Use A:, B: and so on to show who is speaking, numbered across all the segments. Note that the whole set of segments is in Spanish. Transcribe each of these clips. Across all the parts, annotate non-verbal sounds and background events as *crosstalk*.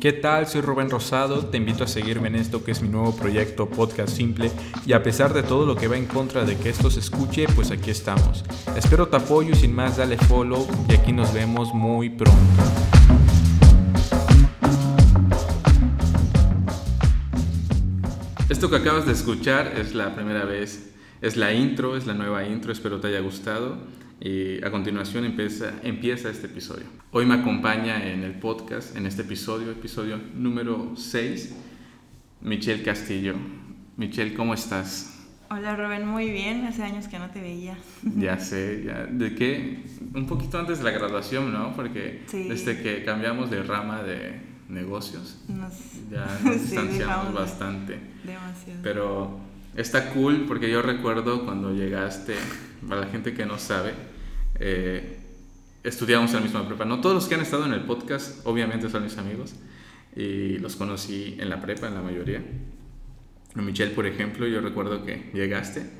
A: ¿Qué tal? Soy Rubén Rosado, te invito a seguirme en esto que es mi nuevo proyecto Podcast Simple y a pesar de todo lo que va en contra de que esto se escuche, pues aquí estamos. Espero tu apoyo y sin más dale follow y aquí nos vemos muy pronto. Esto que acabas de escuchar es la primera vez, es la intro, es la nueva intro, espero te haya gustado. Y a continuación empieza, empieza este episodio. Hoy me acompaña en el podcast, en este episodio, episodio número 6, Michelle Castillo. Michelle, ¿cómo estás?
B: Hola Rubén, muy bien, hace años que no te veía. *laughs*
A: Ya sé, ya, ¿de qué? Un poquito antes de la graduación, ¿no? Porque desde que cambiamos de rama de negocios, ya *laughs* nos distanciamos bastante.
B: Demasiado.
A: Pero está cool porque yo recuerdo cuando llegaste, para la gente que no sabe, eh, estudiamos en la misma prepa. No todos los que han estado en el podcast, obviamente son mis amigos, y los conocí en la prepa, en la mayoría. Michelle, por ejemplo, yo recuerdo que llegaste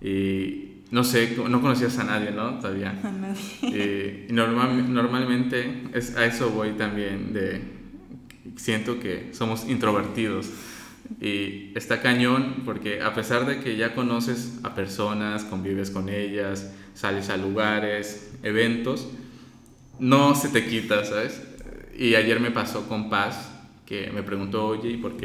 A: y no sé, no conocías a nadie, ¿no? Todavía. *laughs*
B: A nadie.
A: Y normal, normalmente es, a eso voy también, de siento que somos introvertidos. Y está cañón porque a pesar de que ya conoces a personas, convives con ellas, sales a lugares, eventos, no se te quita, ¿sabes? Y ayer me pasó con Paz, que me preguntó, oye, ¿y por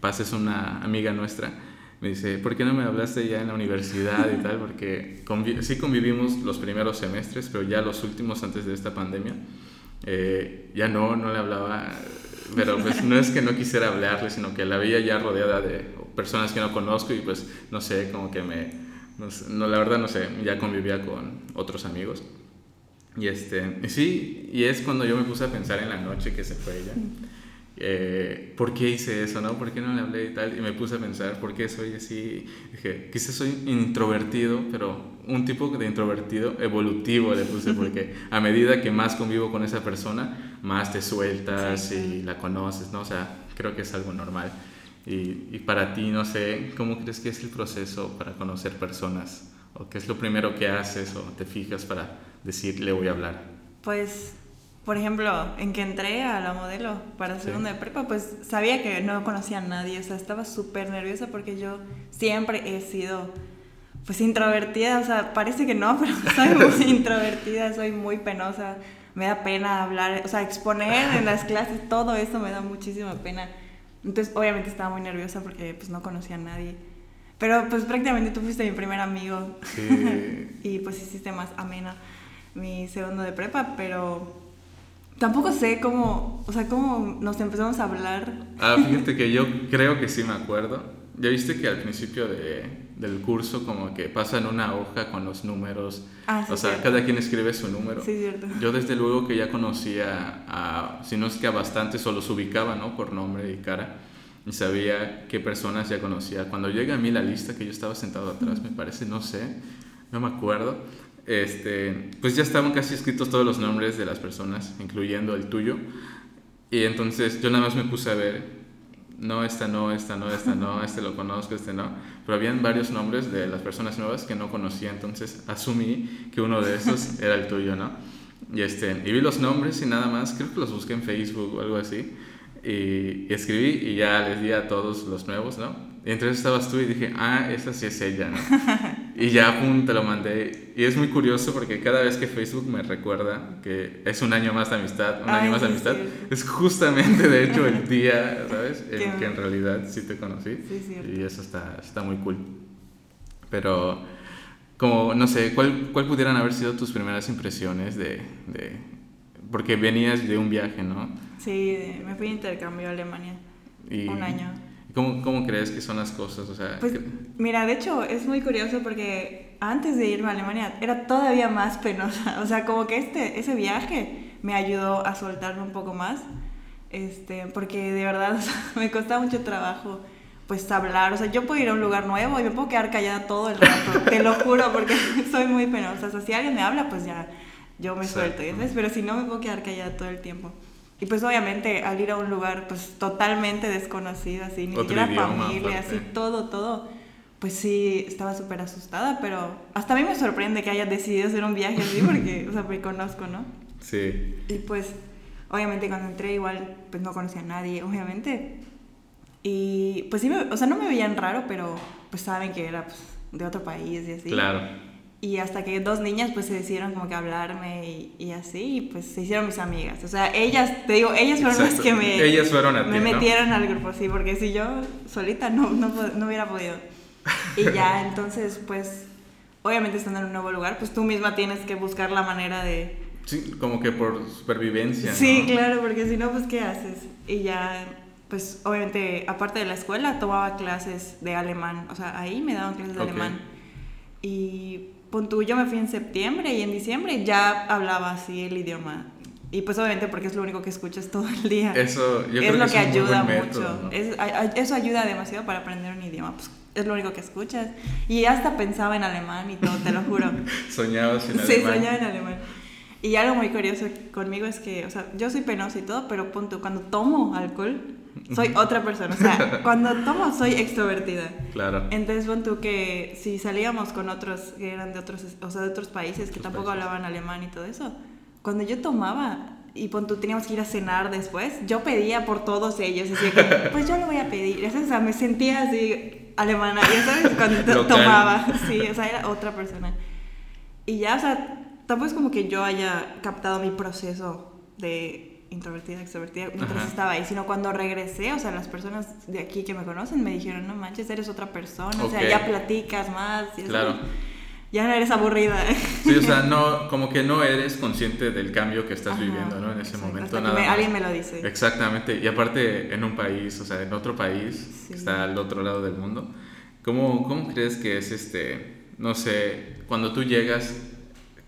A: Paz es una amiga nuestra? Me dice, ¿por qué no me hablaste ya en la universidad y tal? Porque sí convivimos los primeros semestres, pero ya los últimos antes de esta pandemia, eh, ya no, no le hablaba pero pues no es que no quisiera hablarle, sino que la veía ya rodeada de personas que no conozco y pues no sé, como que me, no, la verdad no sé, ya convivía con otros amigos. Y este, y sí, y es cuando yo me puse a pensar en la noche que se fue ella. Eh, ¿Por qué hice eso, no? ¿Por qué no le hablé y tal? Y me puse a pensar, ¿por qué soy así? Dije, quizás soy introvertido, pero un tipo de introvertido evolutivo le puse, porque a medida que más convivo con esa persona, más te sueltas y la conoces, ¿no? O sea, creo que es algo normal. Y, y, para ti, no sé, ¿cómo crees que es el proceso para conocer personas? ¿O qué es lo primero que haces o te fijas para decir, le voy a hablar?
B: Pues, por ejemplo, en que entré a la modelo para segunda de prepa, pues sabía que no conocía a nadie, o sea, estaba súper nerviosa porque yo siempre he sido pues introvertida, o sea, parece que no, *laughs* pero soy muy *laughs* introvertida, soy muy penosa, me da pena hablar, o sea, exponer en las clases, todo eso me da muchísima pena. Entonces, obviamente estaba muy nerviosa porque pues no conocía a nadie. Pero pues prácticamente tú fuiste mi primer amigo sí. *laughs* y pues hiciste más amena mi segundo de prepa, pero tampoco sé cómo, o sea, cómo nos empezamos a hablar.
A: Ah, fíjate que yo creo que sí me acuerdo. Ya viste que al principio de, del curso como que pasan una hoja con los números.
B: Ah,
A: o sea, cada quien escribe su número.
B: Sí, cierto.
A: Yo desde luego que ya conocía a, si no es que a bastantes, o los ubicaba, ¿no? Por nombre y cara. Y sabía qué personas ya conocía. Cuando llega a mí la lista, que yo estaba sentado atrás, me parece, no sé, no me acuerdo. Este, pues ya estaban casi escritos todos los nombres de las personas, incluyendo el tuyo. Y entonces yo nada más me puse a ver no, esta no, esta no, esta no, este lo conozco, este no. Pero habían varios nombres de las personas nuevas que no conocía, entonces asumí que uno de esos *laughs* era el tuyo, ¿no? Y, este, y vi los nombres y nada más, creo que los busqué en Facebook o algo así. Y, y escribí y ya les di a todos los nuevos, ¿no? Y entonces estabas tú y dije, ah, esa sí es ella, ¿no? *laughs* y ya, pum, te lo mandé. Y es muy curioso porque cada vez que Facebook me recuerda que es un año más de amistad, un año más de amistad, es justamente, de hecho, el *laughs* día, ¿sabes? En que en realidad sí te conocí.
B: Sí,
A: y eso está, está muy cool. Pero, como, no sé, ¿cuál, ¿cuál pudieran haber sido tus primeras impresiones de, de... Porque venías de un viaje, ¿no?
B: Sí, me fui a intercambio a Alemania. un año.
A: ¿Cómo, ¿Cómo, crees que son las cosas? O sea,
B: pues, mira, de hecho es muy curioso porque antes de irme a Alemania era todavía más penosa. *laughs* O sea, como que este, ese viaje me ayudó a soltarme un poco más. Este, porque de verdad *laughs* me costaba mucho trabajo pues hablar. O sea, yo puedo ir a un lugar nuevo y me puedo quedar callada todo el rato. *laughs* te lo juro, porque soy muy penosa. O sea, si alguien me habla, pues ya yo me suelto. Pero si no, me puedo quedar callada todo el tiempo. Y pues obviamente al ir a un lugar pues totalmente desconocido, así, ni siquiera familia, así, todo, todo, pues sí, estaba súper asustada, pero hasta a mí me sorprende que haya decidido hacer un viaje así porque, o sea, me conozco, ¿no?
A: Sí.
B: Y pues Obviamente cuando entré igual pues no conocía a nadie, obviamente. Y pues sí, o sea, no me veían raro, pero pues saben que era pues, de otro país y así.
A: Claro.
B: Y hasta que dos niñas pues se decidieron como que hablarme y, y así, y pues se hicieron mis amigas. O sea, ellas, te digo, ellas fueron las que me,
A: ellas fueron a
B: me
A: ti, ¿no?
B: metieron al grupo, sí, porque si yo solita no, no, no hubiera podido. Y ya, *laughs* entonces pues, obviamente estando en un nuevo lugar, pues tú misma tienes que buscar la manera de...
A: Sí, como que por supervivencia.
B: Sí,
A: ¿no?
B: claro, porque si no, pues ¿qué haces? Y ya, pues obviamente, aparte de la escuela, tomaba clases de alemán. O sea, ahí me daban clases de
A: Ok.
B: alemán. Y pon tú, yo me fui en septiembre y en diciembre ya hablaba así el idioma. Y pues obviamente porque es lo único que escuchas todo el día.
A: Eso, yo
B: es
A: creo
B: lo
A: que,
B: que, ayuda
A: buen
B: mucho.
A: método, ¿no?
B: Es- eso ayuda demasiado para aprender un idioma. Pues es lo único que escuchas. Y hasta pensaba en alemán y todo, te lo juro. *laughs*
A: Soñabas en
B: Sí,
A: alemán.
B: soñaba en alemán. Y algo muy curioso conmigo es que, o sea, yo soy penosa y todo, pero punto, cuando tomo alcohol, soy otra persona. O sea, *laughs* cuando tomo, soy extrovertida.
A: Claro.
B: Entonces, pon tú que si salíamos con otros que eran de otros, o sea, de otros países que tampoco
A: países.
B: hablaban alemán y todo eso, cuando yo tomaba y pon tú teníamos que ir a cenar después, yo pedía por todos ellos, decía que, *laughs* pues yo lo voy a pedir. O sea, me sentía así alemana, ya sabes, cuando *laughs* tomaba, sí, o sea, era otra persona. Y ya, o sea, tampoco es como que yo haya captado mi proceso de introvertida, extrovertida mientras
A: Ajá.
B: estaba ahí, sino cuando regresé, o sea, las personas de aquí que me conocen me dijeron, no manches, eres otra persona, o sea, ya platicas más, y así.
A: Claro.
B: ya no eres aburrida.
A: Sí, o sea, no, como que no eres consciente del cambio que estás
B: Ajá,
A: viviendo, ¿no? En ese
B: exacto,
A: momento nada
B: me-
A: más.
B: alguien me lo dice.
A: Exactamente, y aparte en un país, o sea, en otro país,
B: Sí.
A: que está al otro lado del mundo, ¿cómo, ¿cómo crees que es este, no sé, cuando tú llegas,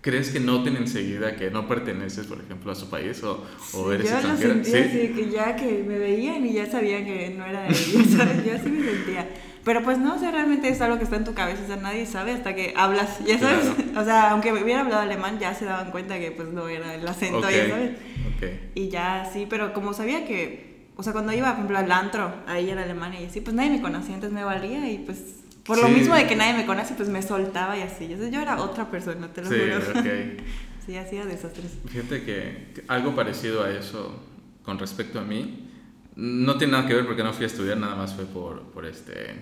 A: crees que noten enseguida que no perteneces, por ejemplo, a su país o, o eres
B: yo lo
A: extranjera?
B: sentía así, que ya que me veían y ya sabían que no era de ellos, *laughs* ¿sabes? Yo así me sentía. Pero pues no, o sea, realmente es algo que está en tu cabeza, o sea, nadie sabe hasta que hablas, ya sabes.
A: Claro.
B: O sea, aunque hubiera hablado alemán, ya se daban cuenta que pues no era el acento,
A: Ok,
B: ya sabes.
A: ok.
B: Y ya sí, pero como sabía que, o sea, cuando iba, por ejemplo, al antro, ahí en Alemania y así, pues nadie me conocía, entonces me valía y pues por lo
A: Sí.
B: mismo de que nadie me conoce, pues me soltaba y así. Yo, yo era otra persona, te lo
A: Sí,
B: juro.
A: ok. *laughs*
B: Sí, hacía desastres.
A: Fíjate que algo parecido a eso con respecto a mí, no tiene nada que ver porque no fui a estudiar, nada más fue por, por este...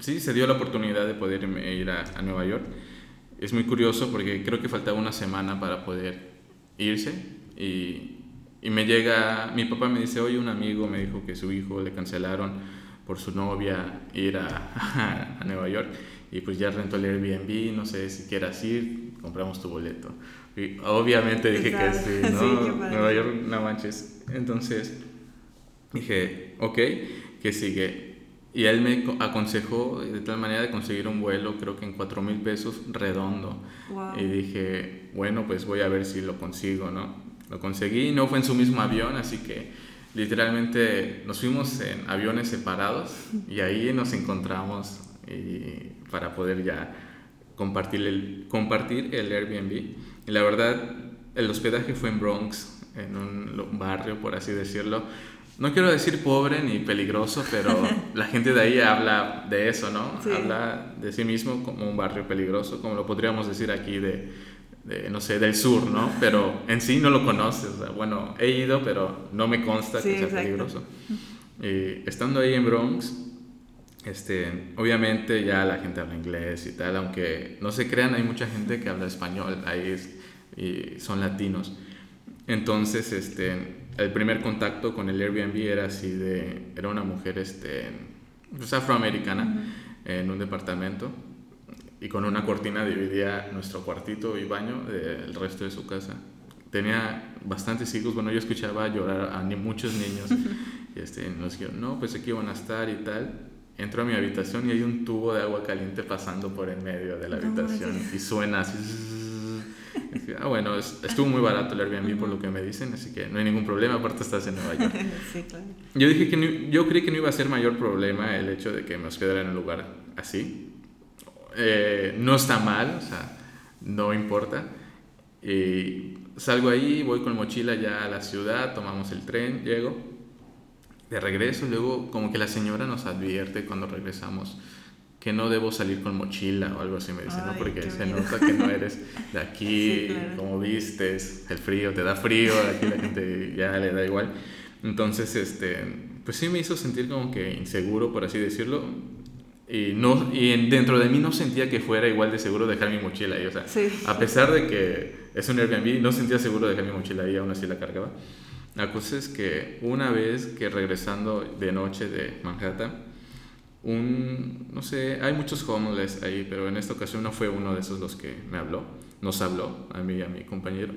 A: Sí, se dio la oportunidad de poder ir a, a Nueva York. Es muy curioso porque creo que faltaba una semana para poder irse y, y me llega, mi papá me dice, oye, un amigo me dijo que su hijo le cancelaron por su novia ir a, *laughs* a Nueva York y pues ya rentó el Airbnb, no sé si quieras ir, compramos tu boleto. Y obviamente dije que *laughs* sí, ¿no?
B: Sí.
A: Nueva York, no manches. Entonces dije, ok, ¿qué sigue? Y él me co- aconsejó de tal manera de conseguir un vuelo, creo que en 4 mil pesos redondo.
B: Wow.
A: Y dije, bueno, pues voy a ver si lo consigo, ¿no? Lo conseguí, no fue en su mismo avión, así que literalmente nos fuimos en aviones separados y ahí nos encontramos y para poder ya compartir el, compartir el Airbnb. Y la verdad, el hospedaje fue en Bronx, en un barrio, por así decirlo. No quiero decir pobre ni peligroso, pero *laughs* la gente de ahí habla de eso, ¿no?
B: Sí.
A: Habla de sí mismo como un barrio peligroso, como lo podríamos decir aquí de, de, no sé, del sur, ¿no? Pero en sí no lo conoces. o sea, bueno, he ido, pero no me consta
B: Sí,
A: que sea
B: exacto.
A: peligroso. Y estando ahí en Bronx, este, obviamente ya la gente habla inglés y tal, aunque no se crean, hay mucha gente que habla español, ahí es- y son latinos. Entonces, este, el primer contacto con el Airbnb era así de, era una mujer, este, pues afroamericana, en un departamento y con una cortina dividía nuestro cuartito y baño del resto de su casa. Tenía bastantes hijos, bueno, yo escuchaba llorar a ni muchos niños *laughs* y este, nos dijeron, no, pues aquí van a estar y tal. Entro a mi habitación y hay un tubo de agua caliente pasando por en medio de la habitación y suena así. ah, bueno, es- estuvo muy barato el Airbnb por lo que me dicen, así que no hay ningún problema, aparte estás en Nueva York. *laughs*
B: sí, claro.
A: Yo dije que no- yo creí que no iba a ser mayor problema el hecho de que me hospedara en un lugar así. Eh, no está mal, o sea, no importa. Salgo ahí, voy con mochila ya a la ciudad, tomamos el tren, llego. De regreso, luego como que la señora nos advierte cuando regresamos que no debo salir con mochila o algo así, me dice, ¿no? Porque se nota que no eres de aquí, *laughs* como vistes, el frío, te da frío, aquí la gente ya le da igual. Entonces, este, pues sí me hizo sentir como que inseguro, por así decirlo. Y, no, y dentro de mí no sentía que fuera igual de seguro dejar mi mochila ahí. O sea, a pesar de que es un Airbnb, no sentía seguro dejar mi mochila ahí, aún así la cargaba. La cosa es que una vez que regresando de noche de Manhattan, un, no sé, hay muchos homeless ahí, pero en esta ocasión no fue uno de esos los que me habló, nos habló, a mí y a mi compañero,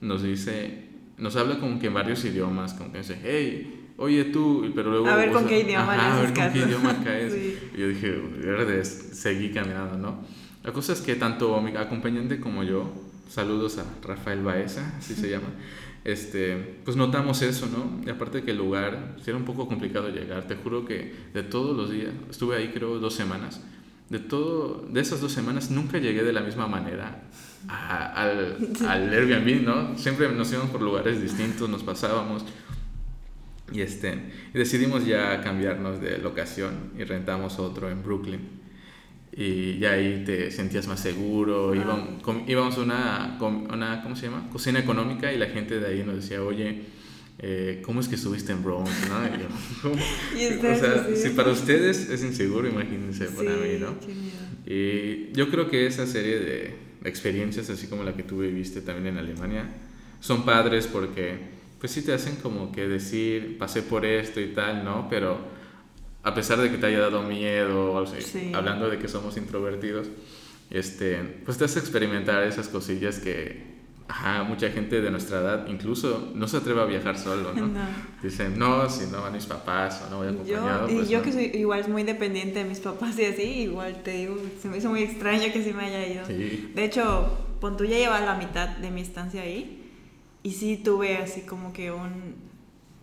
A: nos dice, nos habla como que en varios idiomas, como que dice, hey, oye tú, pero luego...
B: A ver con qué idioma
A: ajá, A ver con qué idioma caes. *laughs* Y yo dije, verde, seguí caminando, ¿no? La cosa es que tanto mi acompañante como yo, saludos a Rafael Baeza, así se llama, este, pues notamos eso, ¿no? Y aparte que el lugar, si era un poco complicado llegar, te juro que de todos los días, estuve ahí creo dos semanas, de, todo, de esas dos semanas nunca llegué de la misma manera al, al *laughs* Airbnb, ¿no? Siempre nos íbamos por lugares distintos, nos pasábamos. Y, este, y decidimos ya cambiarnos de locación y rentamos otro en Brooklyn y ya ahí te sentías más seguro. Íbamos, a una, una, ¿cómo se llama? Cocina económica y la gente de ahí nos decía, oye, eh, ¿cómo es que estuviste en Bronx? ¿no? *laughs* o sea, si para ustedes es inseguro, imagínense para mí, ¿no? Y yo creo que esa serie de experiencias, así como la que tú viviste también en Alemania, son padres porque, pues sí te hacen como que decir, pasé por esto y tal, ¿no? Pero a pesar de que te haya dado miedo, o hablando de que somos introvertidos, este, pues te hace experimentar esas cosillas que ajá, mucha gente de nuestra edad incluso no se atreve a viajar solo, ¿no? *laughs* Dicen, no, si no van mis papás o no voy acompañado.
B: Yo, y
A: pues
B: yo que soy igual muy dependiente de mis papás y así, igual te digo, se me hizo muy extraño que sí me haya ido. De hecho, tú ya lleva la mitad de mi estancia ahí y sí tuve así como que un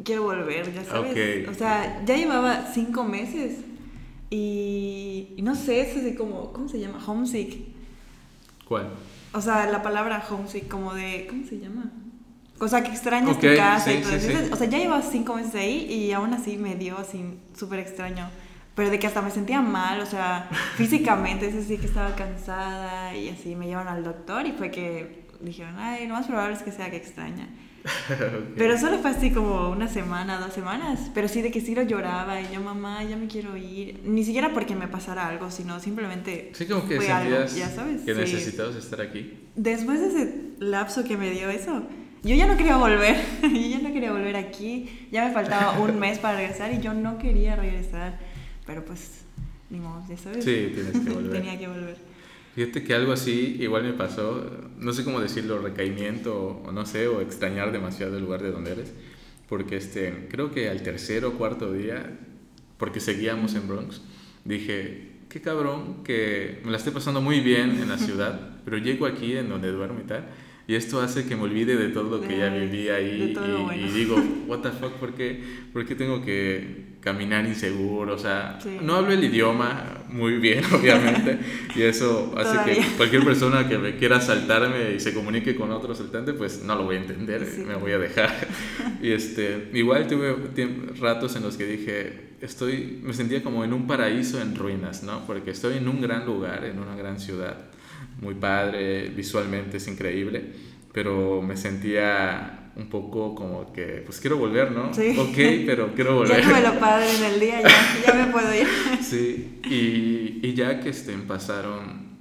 B: quiero volver, ya sabes. O sea, ya llevaba cinco meses y, no sé, es así como, ¿cómo se llama? Homesick.
A: ¿Cuál?
B: O sea, la palabra homesick, como de, ¿cómo se llama? O sea, que extrañas tu casa y todo O sea, ya llevaba cinco meses ahí y aún así me dio así súper extraño. Pero de que hasta me sentía mal, o sea, *laughs* físicamente, es así que estaba cansada y así me llevan al doctor y fue que dijeron, ay, lo más probable es que sea que extraña. *laughs* Pero solo fue así como una semana, dos semanas. Pero sí de que sí lo lloraba y yo, mamá, ya me quiero ir. Ni siquiera porque me pasara algo, sino simplemente.
A: Sí, como que fue algo, ya sabes. Que necesitabas estar aquí.
B: Después de ese lapso que me dio eso, yo ya no quería volver. *laughs* yo ya no quería volver aquí. Ya me faltaba *laughs* un mes para regresar y yo no quería regresar. Pero pues, ni modo, ya sabes.
A: Sí, tienes que volver.
B: Tenía que volver.
A: Fíjate que algo así igual me pasó, no sé cómo decirlo, recaimiento o no sé, o extrañar demasiado el lugar de donde eres, porque este, creo que al tercer o cuarto día, porque seguíamos en Bronx, dije, qué cabrón que me la estoy pasando muy bien en la *laughs* ciudad, pero llego aquí en donde duermo y tal, y esto hace que me olvide de todo lo que ya viví ahí y, digo, *laughs* what the fuck, ¿por qué, ¿por qué tengo que caminar inseguro? O sea, no hablo el idioma muy bien, *laughs* obviamente, y eso hace que cualquier persona que me quiera asaltarme y se comunique con otro asaltante, pues no lo voy a entender, me voy a dejar. y este, igual tuve ratos en los que dije, estoy, me sentía como en un paraíso en ruinas, ¿no? Porque estoy en un gran lugar, en una gran ciudad muy padre, visualmente es increíble, pero me sentía un poco como que, pues quiero volver, ¿no? Sí. *laughs* Ok, pero quiero volver.
B: Ya me lo padre en el día, ya, ya me puedo ir. *laughs*
A: Sí, y, y ya que estén, pasaron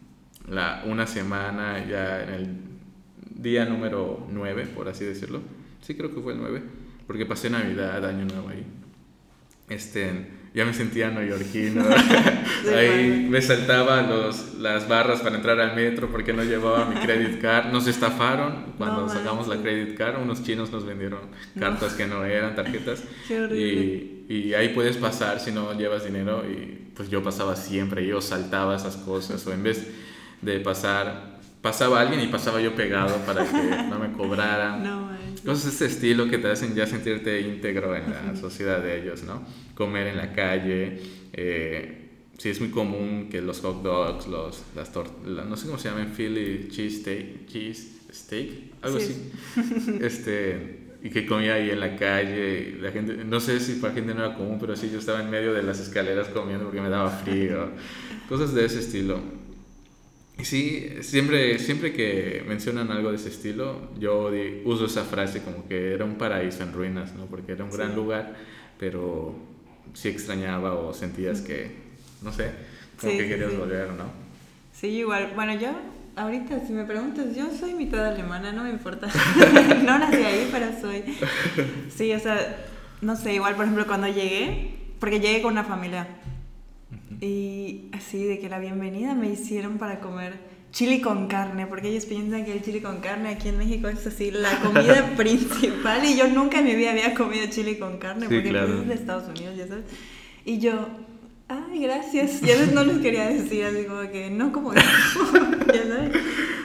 A: la, una semana, ya en el día número 9, por así decirlo, sí creo que fue el 9, porque pasé Navidad, Año Nuevo ahí. Este, ya me sentía neoyorquino. *laughs* *laughs* Ahí me saltaba los, las barras para entrar al metro porque no llevaba mi credit card. Nos estafaron cuando sacamos la credit card. Unos chinos nos vendieron cartas que no eran tarjetas. *laughs* y, y, ahí puedes pasar si no llevas dinero. Y pues yo pasaba siempre. Yo saltaba esas cosas. O en vez de pasar, pasaba alguien y pasaba yo pegado para que no me cobraran.
B: No,
A: Cosas de este estilo que te hacen ya sentirte íntegro en la sociedad de ellos, ¿no? Comer en la calle. Eh, sí, es muy común que los hot dogs, los, las no sé cómo se llaman, Philly cheese steak, cheese steak algo así. *laughs* Este, y que comía ahí en la calle. La gente, no sé si para gente no era común, pero sí, yo estaba en medio de las escaleras comiendo porque me daba frío. *laughs* cosas de ese estilo. Sí, siempre, siempre que mencionan algo de ese estilo, yo uso esa frase como que era un paraíso en ruinas, ¿no? Porque era un gran lugar, pero sí extrañaba o sentías que, no sé, como que querías volver, ¿no?
B: Sí, igual. Bueno, yo ahorita si me preguntas, yo soy mitad alemana, no me importa. *laughs* no nací ahí, pero soy. Sí, o sea, no sé, igual por ejemplo cuando llegué, porque llegué con una familia y así de que la bienvenida me hicieron para comer chili con carne, porque ellos piensan que el chili con carne aquí en México es así la comida *laughs* principal y yo nunca en mi vida había comido chili con carne porque pues, es de Estados Unidos, ya sabes. Y yo, ay, gracias. Y a veces no les quería decir así como que no como *laughs* ya sabes.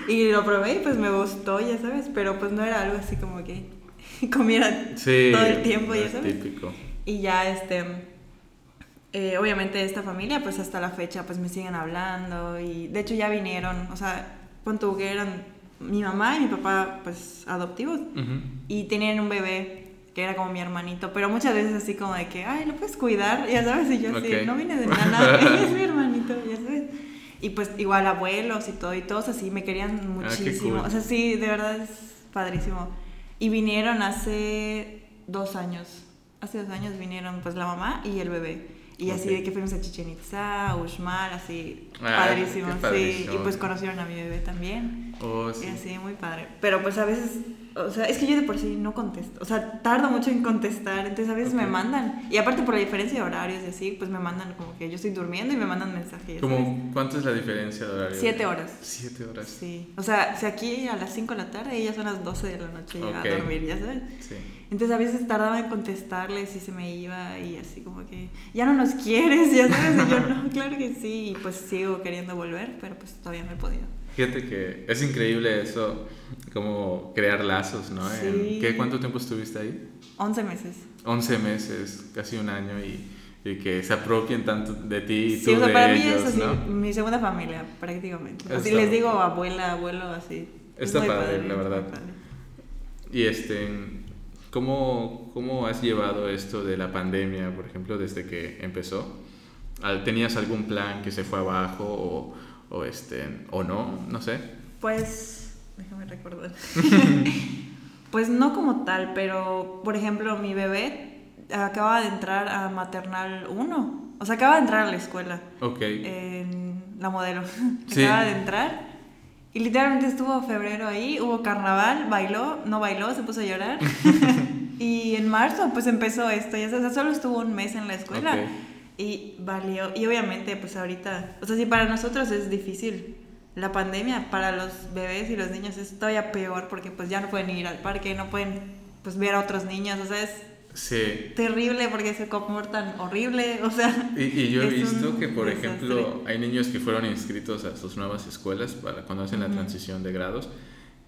B: Y lo probé y pues me gustó, ya sabes, pero pues no era algo así como que *laughs* comiera todo el tiempo, ya sabes. Típico. Y ya este eh, obviamente esta familia, pues hasta la fecha, pues me siguen hablando y de hecho ya vinieron, o sea, cuando eran mi mamá y mi papá, pues adoptivos y tenían un bebé que era como mi hermanito, pero muchas veces así como de que, ay, lo puedes cuidar, ya sabes, y yo así, no viene de *laughs* nada, es mi hermanito, ya sabes. Y pues igual abuelos y todo, y todos así me querían ah, muchísimo, o sea, sí, de verdad es padrísimo. Y vinieron hace dos años, hace dos años vinieron pues la mamá y el bebé. Y así de que fuimos a Chichen Itza, Uxmal, así, ah, padrísimo, sí. Y pues conocieron a mi bebé también. Oh, sí. Y así, muy padre. Pero pues a veces o sea, es que yo de por sí no contesto. O sea, tardo mucho en contestar. Entonces a veces me mandan. Y aparte por la diferencia de horarios y así, pues me mandan como que yo estoy durmiendo y me mandan mensajes.
A: ¿Cómo, ¿Cuánto es la diferencia de horario?
B: Siete horas.
A: Siete horas.
B: Sí. O sea, si aquí a las cinco de la tarde, ellas son las doce de la noche a dormir, ya sabes. Sí. Entonces a veces tardaba en contestarles y se me iba y así como que, ya no nos quieres, ya sabes. Y yo, no, claro que sí. Y pues sigo queriendo volver, pero pues todavía no he podido.
A: Fíjate que es increíble eso, como crear lazos, ¿no? ¿qué, ¿Cuánto tiempo estuviste ahí?
B: 11 meses.
A: 11 meses, casi un año y, y que se apropien tanto de ti y
B: sí,
A: tú
B: o
A: sea,
B: para mí es así, mi segunda familia, prácticamente. Así les digo abuela, abuelo, así.
A: Está padre, la verdad. Y este, ¿cómo, ¿cómo has llevado esto de la pandemia, por ejemplo, desde que empezó? ¿Tenías algún plan que se fue abajo o o este o no, no sé.
B: Pues déjame recordar. *laughs* pues no como tal, pero por ejemplo, mi bebé acaba de entrar a maternal 1. O sea, acaba de entrar a la escuela.
A: Ok.
B: En la modelo. Acaba de entrar. Y literalmente estuvo febrero ahí, hubo carnaval, bailó, no bailó, se puso a llorar. *laughs* y en marzo pues empezó esto, ya solo estuvo un mes en la escuela. Y valió, y obviamente pues ahorita, o sea, si para nosotros es difícil la pandemia, para los bebés y los niños es todavía peor porque pues ya no pueden ir al parque, no pueden pues ver a otros niños, o sea, es
A: sí.
B: terrible porque se comportan horrible, o sea...
A: Y, yo he visto que, por ejemplo, hay niños que fueron inscritos a sus nuevas escuelas para cuando hacen la transición de grados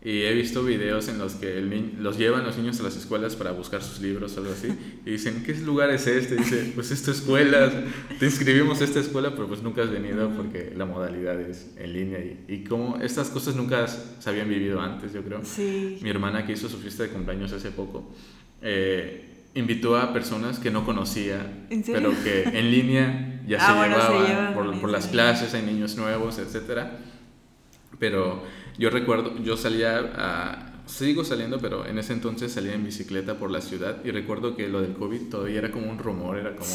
A: y he visto videos en los que los llevan los niños a las escuelas para buscar sus libros o algo así. Y dicen, ¿qué lugar es este? Y dice, pues esta escuela, te inscribimos a esta escuela, pero pues nunca has venido porque la modalidad es en línea. Y, y como estas cosas nunca se habían vivido antes, yo creo.
B: Sí.
A: Mi hermana que hizo su fiesta de cumpleaños hace poco, eh, invitó a personas que no conocía, pero que en línea ya *laughs* ah, se, llevaban, por, por las clases, hay niños nuevos, etcétera. Pero yo recuerdo, yo salía a, sigo saliendo, pero en ese entonces salía en bicicleta por la ciudad y recuerdo que lo del COVID todavía era como un rumor, era como...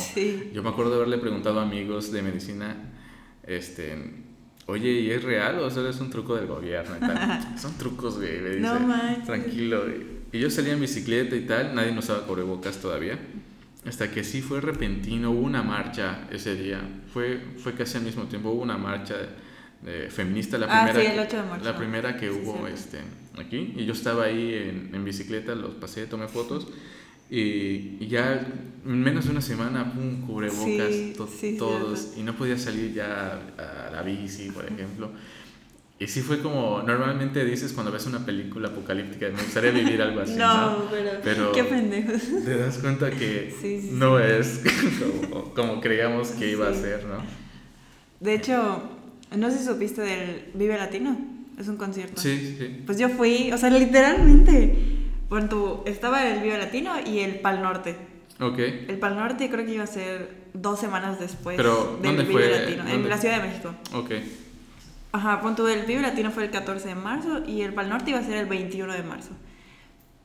A: Yo me acuerdo de haberle preguntado a amigos de medicina, este, oye, ¿y es real o solo es un truco del gobierno? *laughs* Son trucos, güey, me dice, no tranquilo. Y yo salía en bicicleta y tal, nadie nos usaba cubrebocas todavía. Hasta que sí fue repentino, hubo una marcha ese día, fue, fue casi al mismo tiempo, hubo una marcha feminista, la
B: ah,
A: primera,
B: sí, el
A: la primera que hubo este, aquí. Y yo estaba ahí en, en bicicleta, los pasé, tomé fotos. Y, ya en menos de una semana, pum, cubrebocas, todos. Y no podía salir ya a la bici, por ejemplo. Y sí fue como, normalmente dices cuando ves una película apocalíptica, me gustaría vivir algo así.
B: no, Pero, qué pendejos.
A: Te das cuenta que *laughs* no es como, como creíamos que iba a ser, ¿no?
B: De hecho, no sé si supiste del Vive Latino. Es un concierto.
A: Sí, sí.
B: Pues yo fui, o sea, literalmente Bueno, estaba el Vive Latino y el Pal Norte.
A: Ok.
B: El Pal Norte creo que iba a ser dos semanas después
A: Pero,
B: del
A: ¿dónde
B: Vive
A: fue?
B: Latino, en la Ciudad de México.
A: Ok.
B: Ajá, punto el Vive Latino fue el 14 de marzo y el Pal Norte iba a ser el 21 de marzo.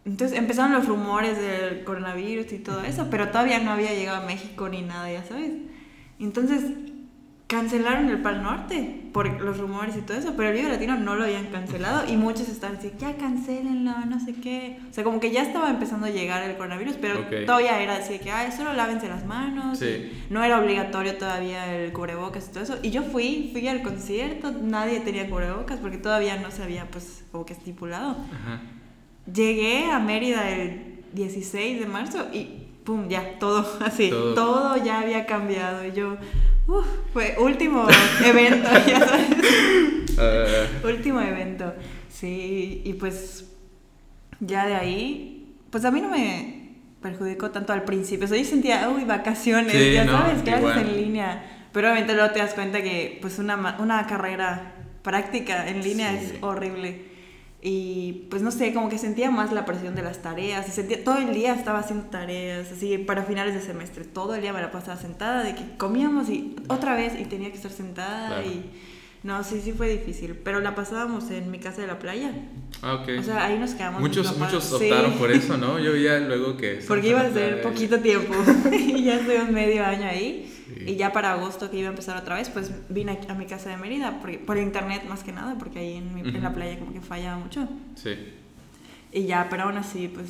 B: Entonces empezaron los rumores del coronavirus y todo eso, pero todavía no había llegado a México ni nada, ya sabes. Entonces cancelaron el Pal Norte por los rumores y todo eso, pero el Vive Latino no lo habían cancelado y muchos estaban así, ya cancelenlo, no sé qué. O sea, como que ya estaba empezando a llegar el coronavirus, pero todavía era así que, ay, solo lávense las manos.
A: Sí.
B: No era obligatorio todavía el cubrebocas y todo eso. Y yo fui, fui al concierto, nadie tenía cubrebocas porque todavía no se había pues como que estipulado.
A: Ajá.
B: Llegué a Mérida el 16 de marzo y pum, ya, todo *laughs* así,
A: Todo.
B: todo, ya había cambiado. Y yo, uff, fue último *laughs* evento, ya sabes,
A: Ah,
B: último evento. Sí, y pues ya de ahí, pues a mí no me perjudicó tanto al principio. O sea, yo sentía, uy, vacaciones,
A: Sí,
B: ya
A: no,
B: sabes, clases
A: igual.
B: en línea. Pero obviamente luego te das cuenta que pues una, una carrera práctica en línea
A: Sí.
B: es horrible. Y pues no sé, como que sentía más la presión de las tareas. Y sentía, todo el día estaba haciendo tareas, así para finales de semestre. Todo el día me la pasaba sentada, de que comíamos y otra vez y tenía que estar sentada.
A: Claro.
B: Y no, sí, sí fue difícil. Pero la pasábamos en mi casa de la playa.
A: ah, ok.
B: O sea, ahí nos quedamos.
A: muchos, muchos
B: Sí.
A: optaron por eso, *laughs* ¿no? Yo veía luego que...
B: Porque iba a ser poquito tiempo. *laughs* y ya estoy un medio año ahí.
A: Sí.
B: Y ya para agosto que iba a empezar otra vez, pues vine aquí a mi casa de Mérida, por, por internet más que nada, porque ahí en, mi- en la playa como que fallaba mucho.
A: Sí.
B: Y ya, pero aún así, pues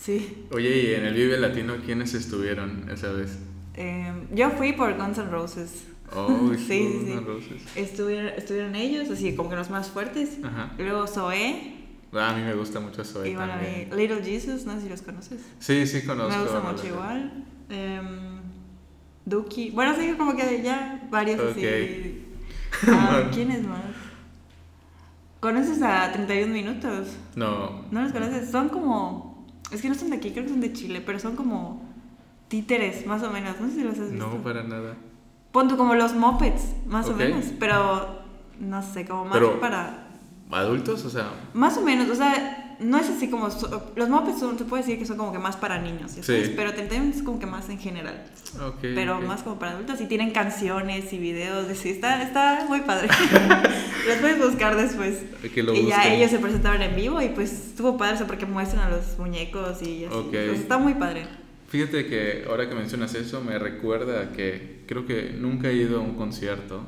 B: sí.
A: Oye, y en el Vive Latino, ¿quiénes estuvieron esa vez?
B: Eh, yo fui por Guns N' Roses.
A: Oh, *laughs*
B: Sí, sí, sí.
A: Roses.
B: Estuvieron, estuvieron ellos, así como que los más fuertes.
A: Ajá.
B: Luego Zoé.
A: Ah, a mí me gusta mucho Zoe
B: Y bueno,
A: también.
B: Little Jesus, no sé si los conoces.
A: Sí, sí conozco.
B: Me gusta mucho igual. Em, Duki. Bueno, sí, como que ya varios
A: Ok.
B: así. Ah, *laughs* ¿Quién es más? ¿Conoces a 31 Minutos?
A: No.
B: ¿No los conoces? Son como. Es que no son de aquí, creo que son de Chile, pero son como títeres, más o menos. No sé si los has visto.
A: No, para nada.
B: Pon tú como los mopeds, más o menos. Pero no sé, como más
A: Pero-
B: para.
A: ¿Adultos? O sea,
B: Más o menos, o sea, no es así como. los mopeds son, se puede decir que son como que más para niños, ¿ya
A: Sí.
B: sabes? Pero 31 es como que más en general.
A: ok.
B: pero más como para adultos y tienen canciones y videos de sí, está, está muy padre. *laughs* Los puedes buscar después.
A: Que lo
B: y ya ellos se presentaron en vivo y pues estuvo padre, o sea, porque muestran a los muñecos y así.
A: Ok.
B: Pues, está muy padre.
A: Fíjate que ahora que mencionas eso me recuerda que creo que nunca he ido a un concierto,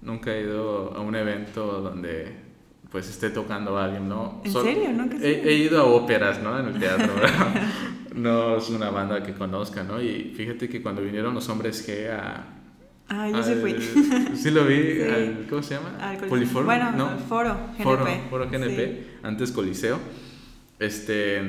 A: nunca he ido a un evento donde pues esté tocando a alguien, ¿no?
B: ¿En
A: Sol-
B: serio? ¿Nunca has
A: he,
B: ido?
A: he ido a óperas, ¿no? En el teatro, *laughs* no es una banda que conozca, ¿no? Y fíjate que cuando vinieron los hombres G a...
B: Ah, yo sí fui. *laughs*
A: Sí lo vi,
B: Sí.
A: al- ¿cómo se llama?
B: Al Bueno,
A: ¿no?
B: Foro GNP.
A: Foro, Foro GNP,
B: Sí.
A: antes Coliseo. Este,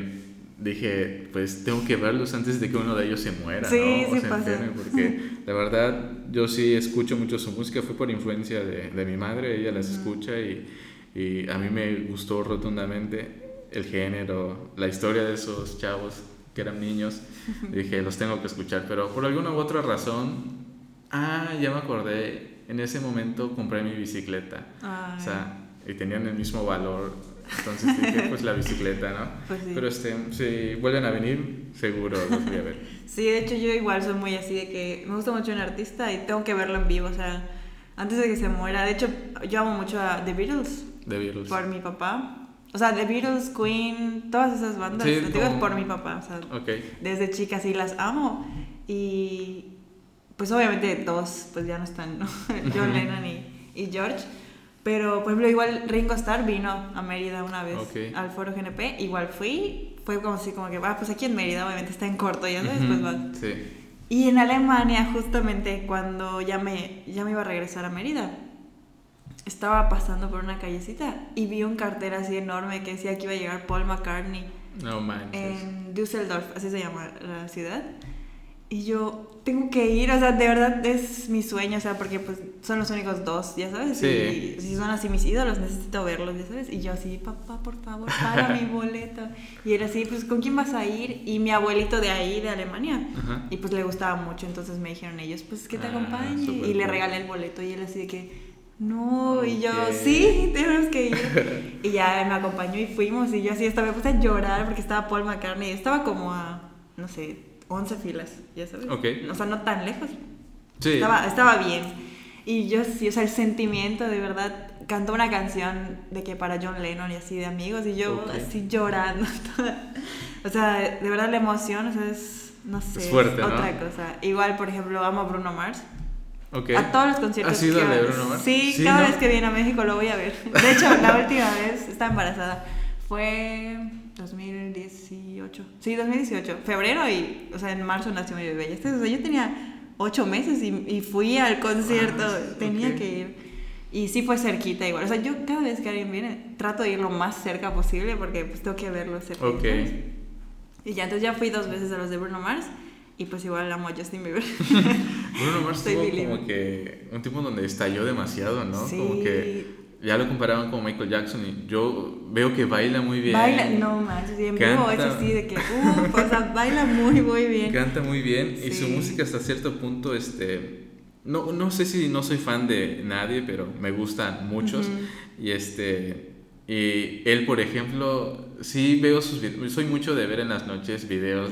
A: dije, pues tengo que verlos antes de que uno de ellos se muera,
B: Sí,
A: ¿no? O
B: sí
A: se
B: pasa.
A: enferme, porque *laughs* la verdad yo sí escucho mucho su música, fue por influencia de, de mi madre, ella las escucha y, y a mí me gustó rotundamente el género, la historia de esos chavos que eran niños, *laughs* dije, los tengo que escuchar, pero por alguna u otra razón, ah, ya me acordé, en ese momento compré mi bicicleta.
B: Ay,
A: O sea, y tenían el mismo valor. Entonces dije, pues la bicicleta, ¿no? *laughs*
B: Pues sí.
A: Pero este, si vuelven a venir, seguro los voy a ver. *laughs*
B: Sí, de hecho yo igual soy muy así de que me gusta mucho un artista y tengo que verlo en vivo, o sea, antes de que se muera. De hecho, yo amo mucho a The Beatles
A: De Beatles.
B: por mi papá. O sea, The Beatles, Queen, todas esas bandas,
A: Sí,
B: lo digo es
A: como-
B: por mi papá, o sea,
A: Ok.
B: desde chica sí las amo. Y pues obviamente dos pues ya no están, ¿no? *laughs* John. Lennon y, y George. Pero por ejemplo igual Ringo Starr vino a Mérida una vez
A: Ok.
B: al foro GNP, igual fui, fue como así como que, va, pues aquí en Mérida obviamente está en corto, ya sabes, pues vas.
A: Sí.
B: Y en Alemania, justamente cuando ya me, ya me iba a regresar a Mérida, estaba pasando por una callecita y vi un cartel así enorme que decía que iba a llegar Paul McCartney
A: No manches.
B: en Düsseldorf, así se llama la ciudad. Y yo tengo que ir, o sea, de verdad es mi sueño, o sea, porque pues son los únicos dos, ya sabes.
A: Sí.
B: Y si son así mis ídolos, necesito verlos, ya sabes. Y yo así, papá, por favor, paga mi boleto. Y era así, pues, ¿con quién vas a ir? Y mi abuelito de ahí, de Alemania. Y pues le gustaba mucho, entonces me dijeron ellos, pues que te
A: Ah,
B: acompañe. Y le regalé el boleto y él así de que, no, y yo, sí, tenemos que ir. y ya me acompañó y fuimos y yo así estaba, me puse a llorar porque estaba Paul McCartney, estaba como a, no sé, 11 filas, ya sabes.
A: Ok.
B: O sea, no tan lejos.
A: Sí.
B: Estaba, estaba bien. Y yo sí, o sea, el sentimiento de verdad, cantó una canción de que para John Lennon y así de amigos y yo así llorando. *laughs* toda. O sea, de verdad la emoción, o sea, es, no sé,
A: Es fuerte, ¿no?
B: otra cosa. Igual, por ejemplo, amo a Bruno Mars.
A: Ok.
B: A todos los conciertos.
A: ¿Has ido
B: que
A: de
B: va-
A: Bruno Mars?
B: Sí,
A: Sí,
B: cada
A: ¿no?
B: vez que viene a México lo voy a ver. *laughs* De hecho, la última vez estaba embarazada. Fue 2018. Sí, 2018. Febrero y, o sea, en marzo nació mi bebé. O sea, yo tenía ocho meses y, y fui al concierto.
A: Ah,
B: Tenía
A: ok.
B: que ir. Y sí fue cerquita igual. O sea, yo cada vez que alguien viene trato de ir lo más cerca posible porque pues tengo que verlo cerca.
A: Ok.
B: ¿sabes? Y ya, entonces ya fui dos veces a los de Bruno Mars. Y pues igual amo a Justin Bieber. *laughs*
A: Bruno Mars tuvo como que un tiempo donde estalló demasiado, ¿no?
B: Sí.
A: Como que ya lo comparaban con Michael Jackson y yo veo que baila muy bien.
B: Baila, no manches, y en vivo es
A: Canta.
B: así de que, uff, o sea, baila muy, muy bien.
A: Canta muy bien y su música hasta cierto punto, este, no, no sé si no soy fan de nadie, pero me gustan muchos. Y este, y él, por ejemplo, sí veo sus videos, soy mucho de ver en las noches videos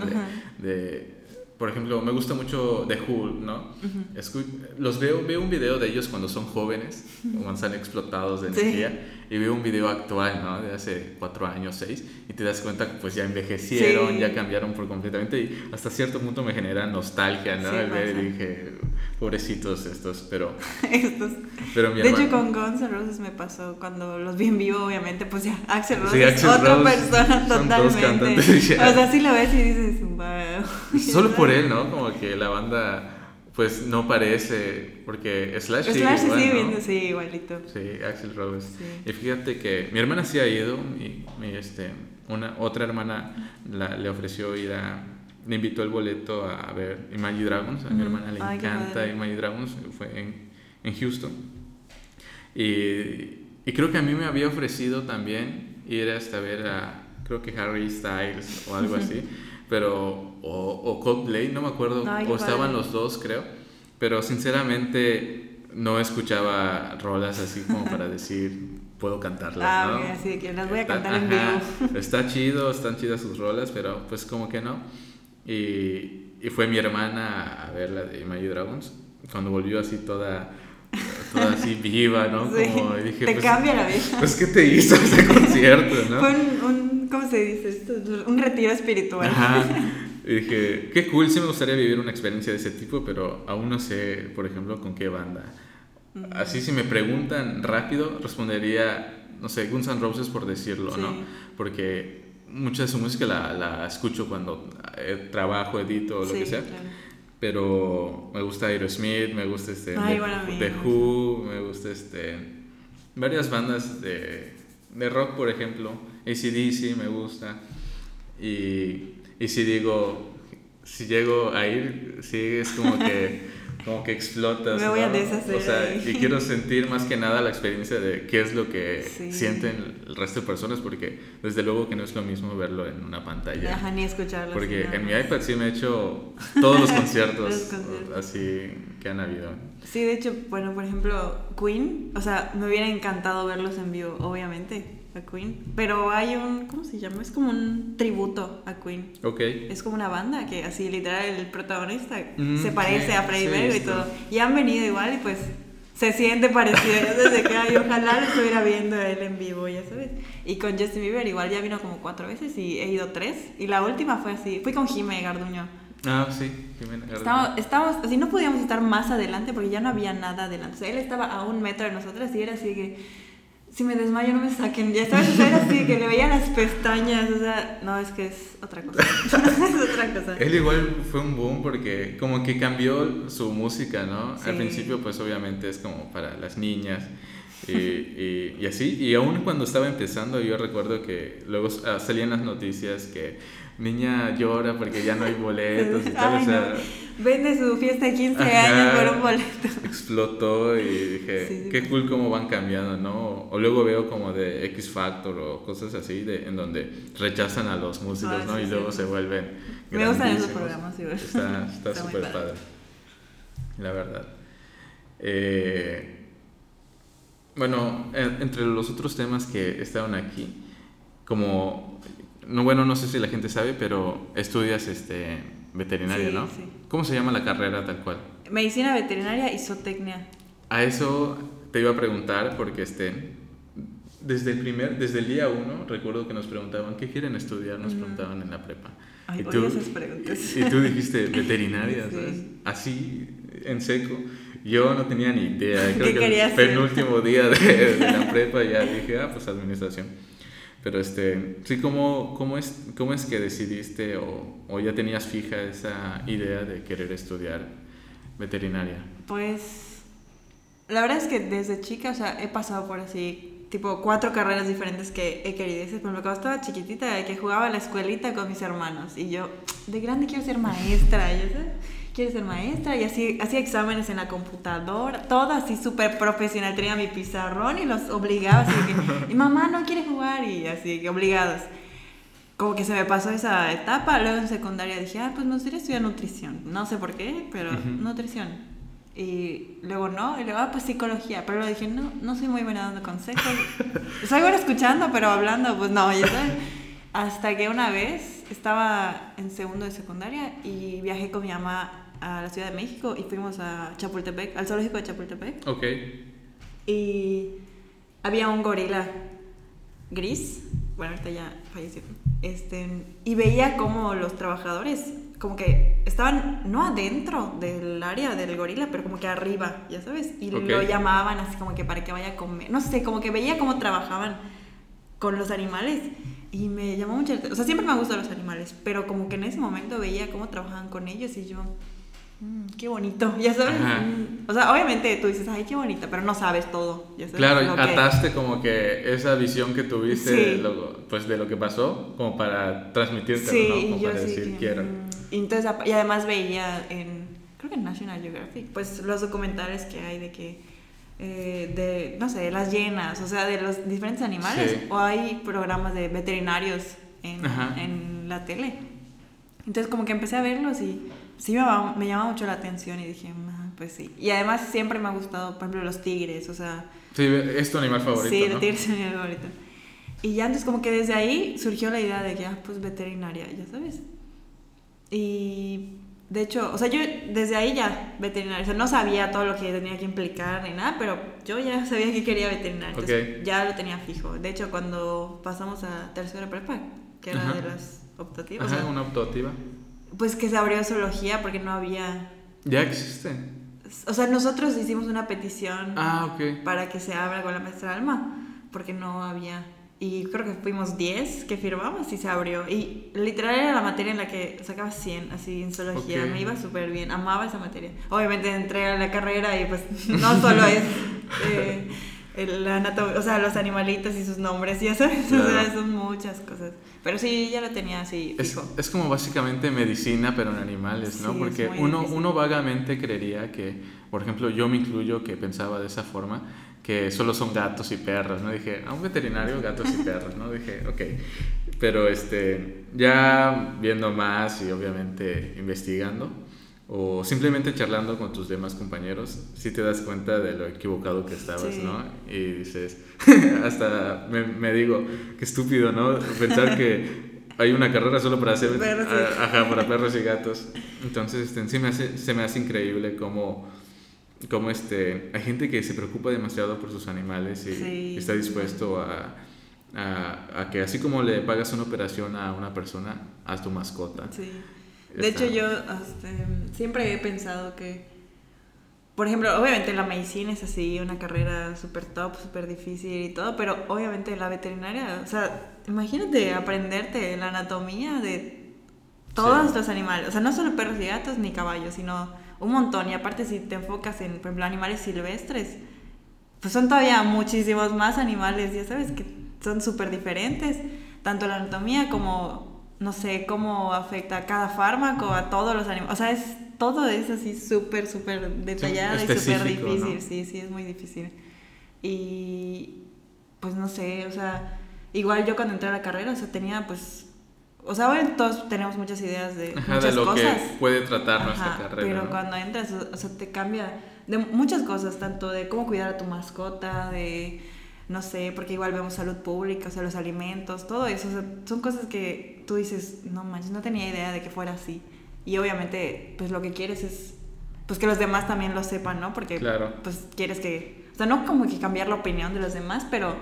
A: de- por ejemplo, me gusta mucho The Who, ¿no? Escu- los veo, veo un video de ellos cuando son jóvenes, *laughs* cuando están explotados de
B: Sí.
A: Y veo un video actual, ¿no? De hace cuatro años, seis, y te das cuenta que pues ya envejecieron,
B: Sí.
A: ya cambiaron por completamente, y hasta cierto punto me genera nostalgia, ¿no?
B: Sí,
A: El ver y dije, pobrecitos estos, pero, *laughs*
B: Estos.
A: pero mi
B: De hecho, con Guns N' Roses me pasó cuando los vi en vivo, obviamente, pues ya, Axel Rose
A: Sí,
B: es otra
A: Rose,
B: persona totalmente. *laughs* O sea, sí lo ves y dices, wow.
A: Solo por *laughs* él, ¿no? Como que la banda pues no parece, porque Slash, sigue
B: Slash se
A: igual,
B: sigue
A: ¿no?
B: viendo, sí, igualito.
A: Sí, Axel Rose.
B: Sí.
A: Y fíjate que mi hermana sí ha ido y, y, este, una, otra hermana la- le ofreció ir a, le invitó el boleto a ver Imagine Dragons, a mi
B: Ujú.
A: hermana le
B: Ay,
A: encanta. Imagine Dragons, fue en, en Houston. Y, y creo que a mí me había ofrecido también ir hasta ver a, creo que Harry Styles o algo así, pero, o, o Coldplay, no me acuerdo,
B: Ay,
A: o estaban
B: padre.
A: los dos creo, pero sinceramente no escuchaba rolas así como para *laughs* decir puedo cantarlas,
B: Ah,
A: ¿no?
B: así de que las voy a
A: Está-
B: cantar en
A: ajá,
B: vivo. *laughs*
A: Está chido, están chidas sus rolas, pero pues como que no. Y, y fue mi hermana a ver la de Imagine Dragons, cuando volvió así toda, toda así *laughs* viva, ¿no?
B: Sí,
A: Como dije,
B: te
A: pues,
B: cambia la vida.
A: pues ¿qué te hizo ese concierto, no?
B: Fue un, un, ¿cómo se dice esto? Un retiro espiritual.
A: Ajá. *laughs* Y dije, qué cool, sí me gustaría vivir una experiencia de ese tipo, pero aún no sé, por ejemplo, con qué banda.
B: Mm.
A: Así si me preguntan rápido, respondería, no sé, Guns N' Roses por decirlo, ¿no? Porque mucha de su música la, la escucho cuando eh, trabajo, edito o lo
B: Sí,
A: que sea.
B: claro.
A: Pero me gusta Aerosmith, me gusta este
B: Ay,
A: The,
B: bueno,
A: Who, me gusta este varias bandas de, de rock, por ejemplo. ACDC me gusta. Y, y si digo, si llego a ir, sí es como que, *laughs* como que explotas.
B: Me voy a
A: ¿no?
B: deshacer
A: O sea, y quiero sentir más que nada la experiencia de qué es lo que
B: Sí.
A: sienten el resto de personas, porque desde luego que no es lo mismo verlo en una pantalla.
B: Ajá, ni escucharlo.
A: Porque en mi iPad sí me he hecho todos los *laughs* conciertos,
B: Los conciertos.
A: así que han habido.
B: Sí, de hecho, bueno, por ejemplo, Queen, o sea, me hubiera encantado verlos en vivo, obviamente, a Queen. Pero hay un, ¿cómo se llama? Es como un tributo a Queen.
A: Ok.
B: Es como una banda que así literal el protagonista
A: Mm,
B: se parece
A: sí,
B: a Freddie
A: sí,
B: Mercury y todo. Y han venido igual y pues se siente parecido. Desde que ay, ojalá lo estuviera viendo a él en vivo, ya sabes. Y con Justin Bieber igual ya vino como cuatro veces y he ido tres. Y la última fue así, fui con Jime Garduño.
A: Ah, sí. Jimena.
B: Estábamos, estábamos, así no podíamos estar más adelante porque ya no había nada adelante. O sea, él estaba a un metro de nosotras y era así que si me desmayo no me saquen. Ya sabes, era así que le veía las pestañas. O sea, no, es que es otra cosa. *laughs* es otra cosa.
A: Él igual fue un boom porque como que cambió su música, ¿no?
B: Sí.
A: Al principio pues obviamente es como para las niñas y, y, y así. Y aún cuando estaba empezando yo recuerdo que luego ah, salían las noticias que niña llora porque ya no hay boletos y tal.
B: Ay,
A: o sea,
B: no. Vende su fiesta de 15
A: Ajá.
B: años por un boleto.
A: explotó y dije,
B: Sí, sí,
A: qué cool cómo van cambiando, ¿no? O luego veo como de X Factor o cosas así, de, en donde rechazan a los músicos,
B: Ah,
A: ¿no?
B: sí,
A: y luego se vuelven
B: Me gustan esos programas, igual.
A: Está *laughs* súper
B: padre.
A: padre. la verdad. Eh, Bueno, entre los otros temas que estaban aquí, como, no, bueno, no sé si la gente sabe, pero estudias este, veterinaria,
B: Sí,
A: ¿no?
B: sí.
A: ¿Cómo se llama la carrera tal cual?
B: Medicina veterinaria y zootecnia.
A: A eso te iba a preguntar porque este, desde el primer, desde el día uno, recuerdo que nos preguntaban, ¿qué quieren estudiar? Nos preguntaban en la prepa.
B: Ay,
A: Y tú-
B: esas preguntas.
A: Y, y tú dijiste *laughs* veterinaria,
B: Sí.
A: ¿sabes? Así, en seco. Yo no tenía ni idea. *laughs* Creo
B: ¿Qué
A: que el
B: ser?
A: penúltimo día de, de la prepa ya dije, ah, pues administración. Pero este, sí, ¿cómo, cómo, es, cómo es que decidiste o, o ya tenías fija esa idea de querer estudiar veterinaria?
B: Pues la verdad es que desde chica, o sea, he pasado por así, tipo cuatro carreras diferentes que he querido. Por ejemplo, cuando estaba chiquitita, que jugaba a la escuelita con mis hermanos y yo, de grande quiero ser maestra, ¿ya sabes? Quiero ser maestra y así hacía exámenes en la computadora, todo así súper profesional. Tenía mi pizarrón y los obligaba así que, mi mamá no quiere jugar y así, obligados. Como que se me pasó esa etapa, luego en secundaria dije, ah, pues me gustaría estudiar nutrición. No sé por qué, pero
A: Ujú.
B: nutrición. Y luego no, y luego, ah, pues psicología. Pero luego dije, no, no soy muy buena dando consejos. *laughs* soy buena escuchando, pero hablando, pues no, ya sabes. Hasta que una vez estaba en segundo de secundaria y viajé con mi mamá a la Ciudad de México y fuimos a Chapultepec, al zoológico de Chapultepec.
A: Ok.
B: Y había un gorila gris, bueno, ahorita ya falleció, este, y veía como los trabajadores, como que estaban no adentro del área del gorila, pero como que arriba, ya sabes, y
A: Ok.
B: lo llamaban así como que para que vaya a comer, no sé, como que veía cómo trabajaban con los animales. Y me llamó mucho. O sea, siempre me han gustado los animales, pero como que en ese momento veía cómo trabajaban con ellos y yo, "Mm, qué bonito, ya sabes. Mm, O sea, obviamente tú dices, ay, qué bonito, pero no sabes todo. Ya sabes
A: Claro,
B: lo que-
A: ataste como que esa visión que tuviste
B: Sí.
A: de lo, pues de lo que pasó, como para transmitírtelo,
B: Sí,
A: ¿no? Como para decir,
B: que,
A: quiero.
B: mm, Y, entonces, ap- y además veía en, creo que en National Geographic, pues los documentales que hay de que, eh, de, no sé, las llenas, o sea, de los diferentes animales,
A: Sí.
B: o hay programas de veterinarios en, en la tele. Entonces como que empecé a verlos y sí me, llamaba- me llamaba mucho la atención y dije, "Ah, pues sí. Y además siempre me ha gustado, por ejemplo, los tigres, o sea,
A: Sí, es tu animal favorito,
B: sí,
A: ¿no?
B: el tigre es mi animal favorito. Y ya entonces como que desde ahí surgió la idea de que, ah, pues veterinaria, ya sabes. Y de hecho, o sea, yo desde ahí ya veterinaria, o sea, no sabía todo lo que tenía que implicar ni nada, pero yo ya *laughs* sabía que quería veterinaria, entonces
A: Ok.
B: ya lo tenía fijo. De hecho, cuando pasamos a tercera prepa, que era
A: Ajá.
B: de las optativas,
A: Ajá,
B: o sea,
A: una optativa.
B: Pues que se abrió zoología porque no había...
A: Ya existe.
B: O sea, nosotros hicimos una petición
A: Ah, ok.
B: para que se abra con la maestra Alma, porque no había. Y creo que fuimos 10 que firmamos y se abrió. Y literal era la materia en la que sacaba 100, así en zoología.
A: Ok.
B: Me iba súper bien, amaba esa materia. Obviamente entré a la carrera y pues *laughs* no solo es eh, el anato- o sea, los animalitos y sus nombres, ya sabes, *laughs* o sea,
A: Claro.
B: son muchas cosas. Pero sí, ya lo tenía así
A: Es,
B: fijo.
A: es como básicamente medicina, pero en animales, ¿no?
B: Sí,
A: Porque
B: es
A: uno,
B: difícil.
A: uno vagamente creería que, por ejemplo, yo me incluyo que pensaba de esa forma, que solo son gatos y perros, ¿no? Dije, a un veterinario, gatos y perros, ¿no? Dije, ok. Pero este, ya viendo más y obviamente investigando, o simplemente charlando con tus demás compañeros, sí te das cuenta de lo equivocado que estabas,
B: Sí.
A: ¿no? Y dices, *laughs* hasta me, me digo, qué estúpido, ¿no? Pensar que hay una carrera solo para hacer
B: Perros y-
A: a- ajá, para *laughs* perros y gatos. Entonces, este, sí me hace, se me hace increíble cómo, cómo este, hay gente que se preocupa demasiado por sus animales y,
B: Sí.
A: está dispuesto a, a, a que así como le pagas una operación a una persona, a tu mascota.
B: Sí. De hecho, yo este, siempre he pensado que, por ejemplo, obviamente la medicina es así, una carrera súper top, súper difícil y todo, pero obviamente la veterinaria, o sea, imagínate aprenderte la anatomía de todos
A: Sí.
B: los animales, o sea, no solo perros y gatos ni caballos, sino un montón. Y aparte, si te enfocas en, por ejemplo, animales silvestres, pues son todavía muchísimos más animales, ya sabes, que son súper diferentes, tanto la anatomía como, no sé, cómo afecta a cada fármaco, a todos los animales, o sea, es, todo es así súper, súper detallado y súper difícil,
A: ¿no?
B: sí, sí, es muy difícil. Y, pues no sé, o sea, igual yo cuando entré a la carrera, o sea, tenía pues o sea, bueno, todos tenemos muchas ideas de
A: Ajá,
B: muchas
A: de lo
B: cosas.
A: que puede tratar nuestra
B: Ajá,
A: carrera.
B: Pero
A: ¿no?
B: cuando entras, o sea, te cambia de muchas cosas, tanto de cómo cuidar a tu mascota, de, no sé, porque igual vemos salud pública, o sea, los alimentos, todo eso, o sea, son cosas que tú dices, no manches, no tenía idea de que fuera así. Y obviamente, pues lo que quieres es, pues que los demás también lo sepan, ¿no? Porque,
A: Claro.
B: pues quieres que, o sea, no como que cambiar la opinión de los demás, pero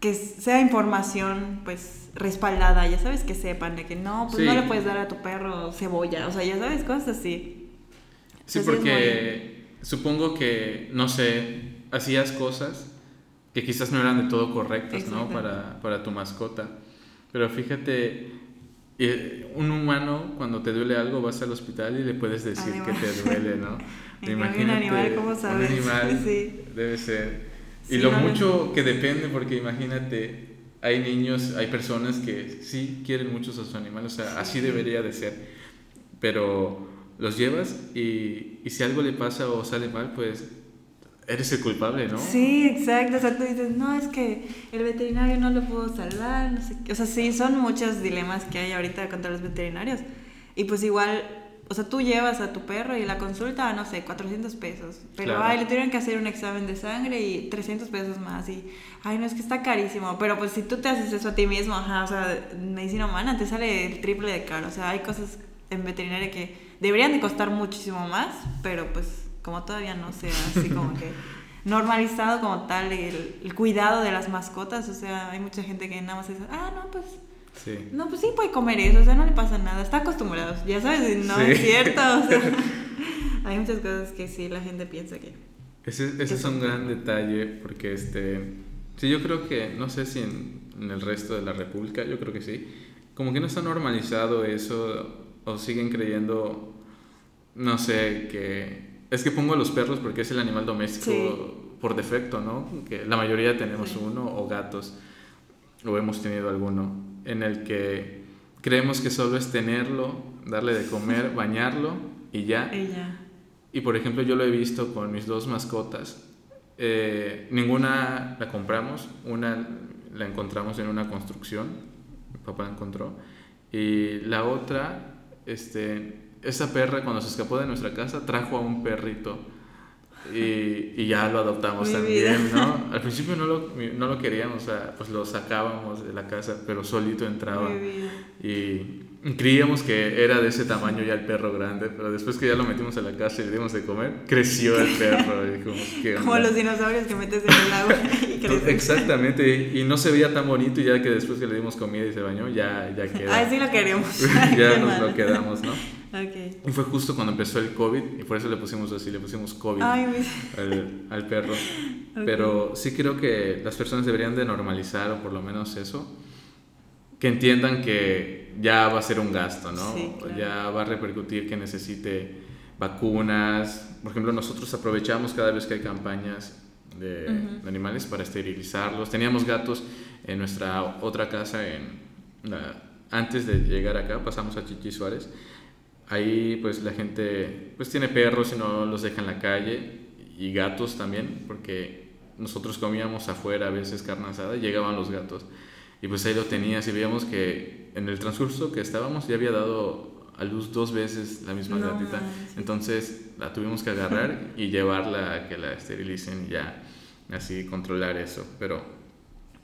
B: que sea información pues respaldada, ya sabes que sepan de que no, pues
A: Sí.
B: no le puedes dar a tu perro cebolla, o sea, ya sabes, cosas así.
A: Sí,
B: Entonces,
A: porque supongo que, no sé, hacías cosas que quizás no eran de todo correctas, ¿no? Para, para tu mascota. Pero fíjate, eh, un humano cuando te duele algo vas al hospital y le puedes decir que te duele, ¿no? *laughs*
B: Cambio, un animal, ¿cómo sabes?
A: Un animal *laughs*
B: Sí.
A: debe ser. Y
B: Sí,
A: lo
B: no, no.
A: mucho que depende, porque imagínate, hay niños, hay personas que sí quieren mucho a sus animales, o sea, así debería de ser, pero los llevas y, y si algo le pasa o sale mal, pues eres el culpable, ¿no?
B: Sí, exacto, o sea, tú dices, no, es que el veterinario no lo pudo salvar, no sé qué. O sea, sí, son muchos dilemas que hay ahorita contra los veterinarios. Y pues igual, o sea, tú llevas a tu perro y la consulta, no sé, 400 pesos. Pero,
A: Claro.
B: ay, le tuvieron que hacer un examen de sangre y 300 pesos más. Y, ay, no, es que está carísimo. Pero pues si tú te haces eso a ti mismo, ajá, o sea, medicina humana te sale el triple de caro. O sea, hay cosas en veterinaria que deberían de costar muchísimo más, pero pues como todavía no sea así como que normalizado como tal el, el cuidado de las mascotas, o sea, hay mucha gente que nada más dice, ah, no, pues,
A: Sí.
B: no, pues sí puede comer eso, o sea, no le pasa nada, está acostumbrado, ya sabes, no
A: Sí.
B: es cierto, o sea, *laughs* hay muchas cosas que sí la gente piensa que...
A: Ese, ese es un gran detalle porque este sí yo creo que no sé si en, en el resto de la república yo creo que sí como que no está normalizado eso o siguen creyendo no sé que es que pongo a los perros porque es el animal doméstico
B: Sí.
A: por defecto no que la mayoría tenemos
B: Sí.
A: uno o gatos o hemos tenido alguno en el que creemos que solo es tenerlo darle de comer *laughs* bañarlo y ya
B: Ella,
A: y por ejemplo, yo lo he visto con mis dos mascotas. Eh, ninguna la compramos, una la encontramos en una construcción, mi papá la encontró, y la otra, este, esa perra cuando se escapó de nuestra casa trajo a un perrito y, y ya lo adoptamos
B: Mi
A: también,
B: vida.
A: ¿no? *laughs* Al principio no lo, no lo queríamos, o sea, pues lo sacábamos de la casa, pero solito entraba. Y creíamos que era de ese tamaño ya el perro grande, pero después que ya lo metimos a la casa y le dimos de comer, creció el perro. Dijimos, ¿qué *laughs*
B: Como los dinosaurios que metes en el agua y *laughs* crecen.
A: Exactamente, y no se veía tan bonito y ya que después que le dimos comida y se bañó, ya, ya *laughs* quedó.
B: Ay, sí lo queremos.
A: ya nos lo quedamos, ¿no?
B: Ok.
A: Y fue justo cuando empezó el COVID y por eso le pusimos así, le pusimos COVID
B: Ay,
A: al, al perro. Pero sí creo que las personas deberían de normalizar, o por lo menos eso, que entiendan que ya va a ser un gasto, ¿no?
B: Sí, claro.
A: Ya va a repercutir que necesite vacunas. Por ejemplo, nosotros aprovechamos cada vez que hay campañas de,
B: Ujú.
A: de animales para esterilizarlos. Teníamos gatos en nuestra otra casa en la- antes de llegar acá, pasamos a Chichi Suárez. Ahí pues la gente pues tiene perros y no los deja en la calle y gatos también porque nosotros comíamos afuera a veces carne asada y llegaban los gatos y pues ahí lo tenías y veíamos que en el transcurso que estábamos ya había dado a luz dos veces la misma
B: No
A: gatita. entonces la tuvimos que agarrar *laughs* y llevarla a que la esterilicen y ya así controlar eso. Pero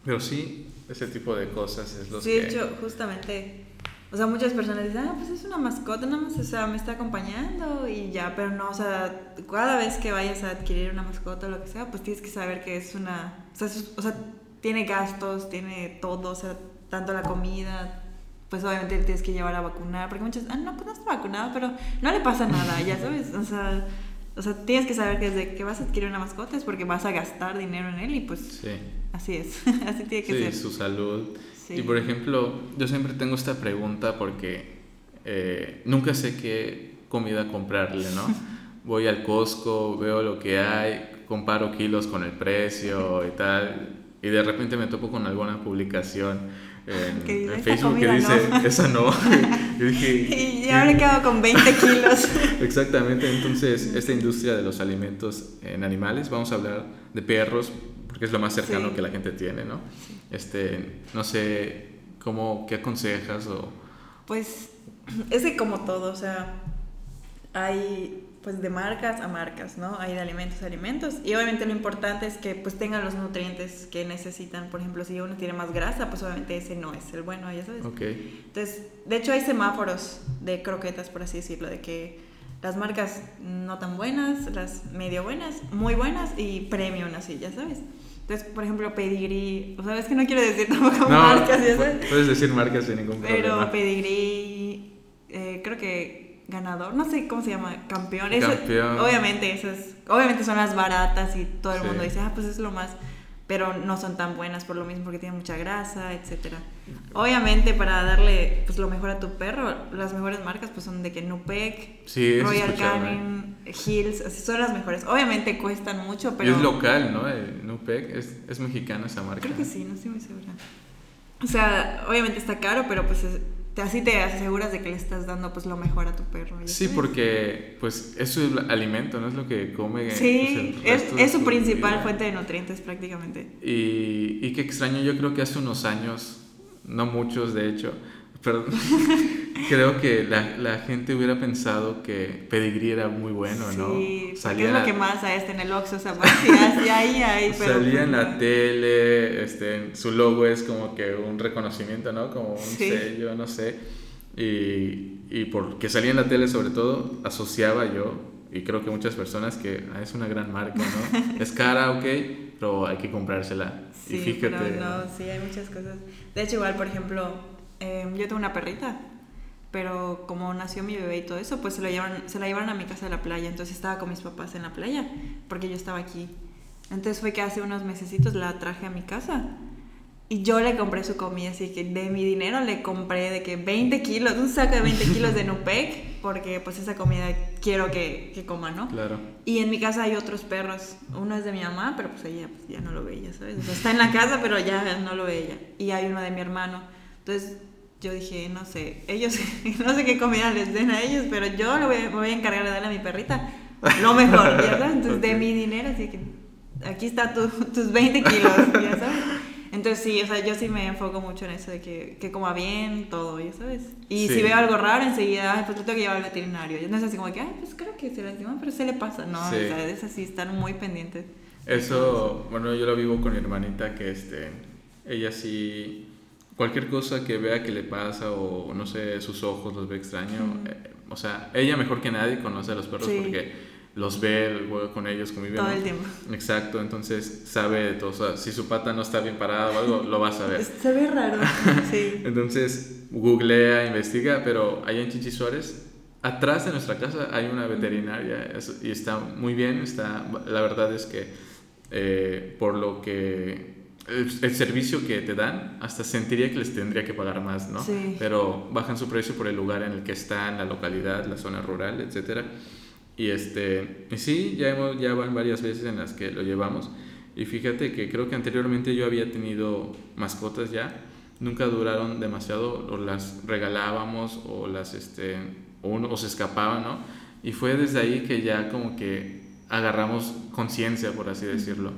A: pero sí ese tipo de cosas es lo
B: Sí,
A: que
B: de hecho, justamente, o sea, muchas personas dicen, ah, pues es una mascota, nada más, o sea, me está acompañando y ya, pero no, o sea, cada vez que vayas a adquirir una mascota o lo que sea, pues tienes que saber que es una, o sea, o sea, tiene gastos, tiene todo, o sea, tanto la comida, pues obviamente tienes que llevar a vacunar, porque muchos, ah, no, pues no está vacunado, pero no le pasa nada, ya *laughs* sabes, o sea, o sea, tienes que saber que desde que vas a adquirir una mascota es porque vas a gastar dinero en él y pues
A: sí
B: así es, *laughs* así tiene que
A: Sí,
B: ser.
A: su salud.
B: Sí.
A: Y por ejemplo, yo siempre tengo esta pregunta porque eh, nunca sé qué comida comprarle, ¿no? *laughs* Voy al Costco, veo lo que hay, comparo kilos con el precio y tal, y de repente me topo con alguna publicación en, en
B: "Esta
A: Facebook que dice,
B: no". *laughs*
A: esa no. *laughs* y dije,
B: Y ahora he quedado con 20 kilos. *laughs*
A: Exactamente, entonces esta industria de los alimentos en animales, vamos a hablar de perros, porque es lo más cercano
B: Sí.
A: que la gente tiene, ¿no? Este, no sé ¿Cómo, ¿Qué aconsejas? O...
B: Pues *clears throat* es que como todo, o sea, hay pues de marcas a marcas, ¿no? Hay de alimentos a alimentos. Y obviamente lo importante es que pues tengan los nutrientes que necesitan. Por ejemplo, si uno tiene más grasa, pues obviamente ese no es el bueno, ya sabes.
A: Okay.
B: Entonces, de hecho hay semáforos de croquetas, por así decirlo, de que las marcas no tan buenas, las medio buenas, muy buenas y premium así, ya sabes. Entonces, por ejemplo, Pedigree, o sea, es que no quiero decir *laughs* tampoco marcas, ya sabes.
A: Puedes decir marcas sin ningún
B: problema.
A: Pero
B: Pedigree, eh, creo que ganador, no sé cómo se llama, campeón.
A: campeón.
B: obviamente, esas, obviamente son las baratas y todo el mundo dice, ah, pues es lo más, pero no son tan buenas por lo mismo porque tienen mucha grasa, etcétera. Obviamente para darle pues lo mejor a tu perro, las mejores marcas pues son de que Nupec, Royal Canin, Hills, así son las mejores. Obviamente cuestan mucho, pero...
A: es local, ¿no? Nupec es, es mexicana esa marca.
B: Creo que sí, no estoy muy segura. O sea, obviamente está caro, pero pues es, así te aseguras de que le estás dando pues lo mejor a tu perro.
A: Sí, porque pues es su alimento, no es lo que come.
B: Sí, pues, es, su, principal fuente de nutrientes prácticamente.
A: Y, y qué extraño, yo creo que hace unos años, no muchos de hecho, pero *laughs* creo que la, la, gente hubiera pensado que pedigrí era muy bueno, ¿no?
B: Sí, salía es lo que más a este en el Oxxo, o sea, pues, *laughs* ahí, ahí,
A: pero... Salía en la tele, este, su logo es como que un reconocimiento, ¿no? Como un sello, no sé. Y, y porque salía en la tele sobre todo, asociaba yo, y creo que muchas personas, que ah, es una gran marca, ¿no? *laughs* es cara, ok, pero hay que comprársela.
B: Sí, y fíjate. Pero no, sí, hay muchas cosas. De hecho, igual, por ejemplo, em, yo tengo una perrita pero como nació mi bebé y todo eso, pues se la, llevaron, se la llevaron a mi casa de la playa, entonces estaba con mis papás en la playa, porque yo estaba aquí. Entonces fue que hace unos mesecitos la traje a mi casa y yo le compré su comida, así que de mi dinero le compré de que 20 kilos, un saco de 20 *laughs* kilos de Nupec, porque pues esa comida quiero que, que coma, ¿no?
A: Claro.
B: Y en mi casa hay otros perros, uno es de mi mamá, pero pues ella pues, ya no lo ve ella, ¿sabes? O sea, está en la casa, pero ya no lo ve ella. Y hay uno de mi hermano. Entonces yo dije, no sé, ellos, *laughs* no sé qué comida les den a ellos, pero yo lo voy, me voy a encargar de darle a mi perrita lo mejor, ¿ya sabes? Entonces, de mi dinero, así que aquí está tus 20 kilos, ¿ya sabes? Entonces, sí, o sea, yo sí me enfoco mucho en eso de que, que coma bien, todo, ¿ya sabes? Y si veo algo raro, enseguida, pues lo tengo que llevar al veterinario. No es así como que, ay, pues creo que se lastima, pero se le pasa. No, o sea, es así, están muy pendientes.
A: Eso, bueno, yo lo vivo con mi hermanita, que este, ella sí cualquier cosa que vea que le pasa o no sé, sus ojos los ve extraño, eh, o sea, ella mejor que nadie conoce a los perros porque los ve, juega con ellos, convive.
B: Todo el tiempo.
A: Exacto, entonces sabe de todo. O sea, si su pata no está bien parada o algo, lo va a saber.
B: Se ve raro, *laughs* sí.
A: entonces, googlea, investiga, pero allá en Chichi Suárez, atrás de nuestra casa hay una veterinaria y está muy bien. Está, la verdad es que eh, por lo que el, servicio que te dan, hasta sentiría que les tendría que pagar más, ¿no?
B: Sí.
A: Pero bajan su precio por el lugar en el que están, la localidad, la zona rural, etc. Y, este, y sí, ya, hemos, ya van varias veces en las que lo llevamos. Y fíjate que creo que anteriormente yo había tenido mascotas ya, nunca duraron demasiado, o las regalábamos o las, este, o, uno, o se escapaban, ¿no? Y fue desde ahí que ya como que agarramos conciencia, por así decirlo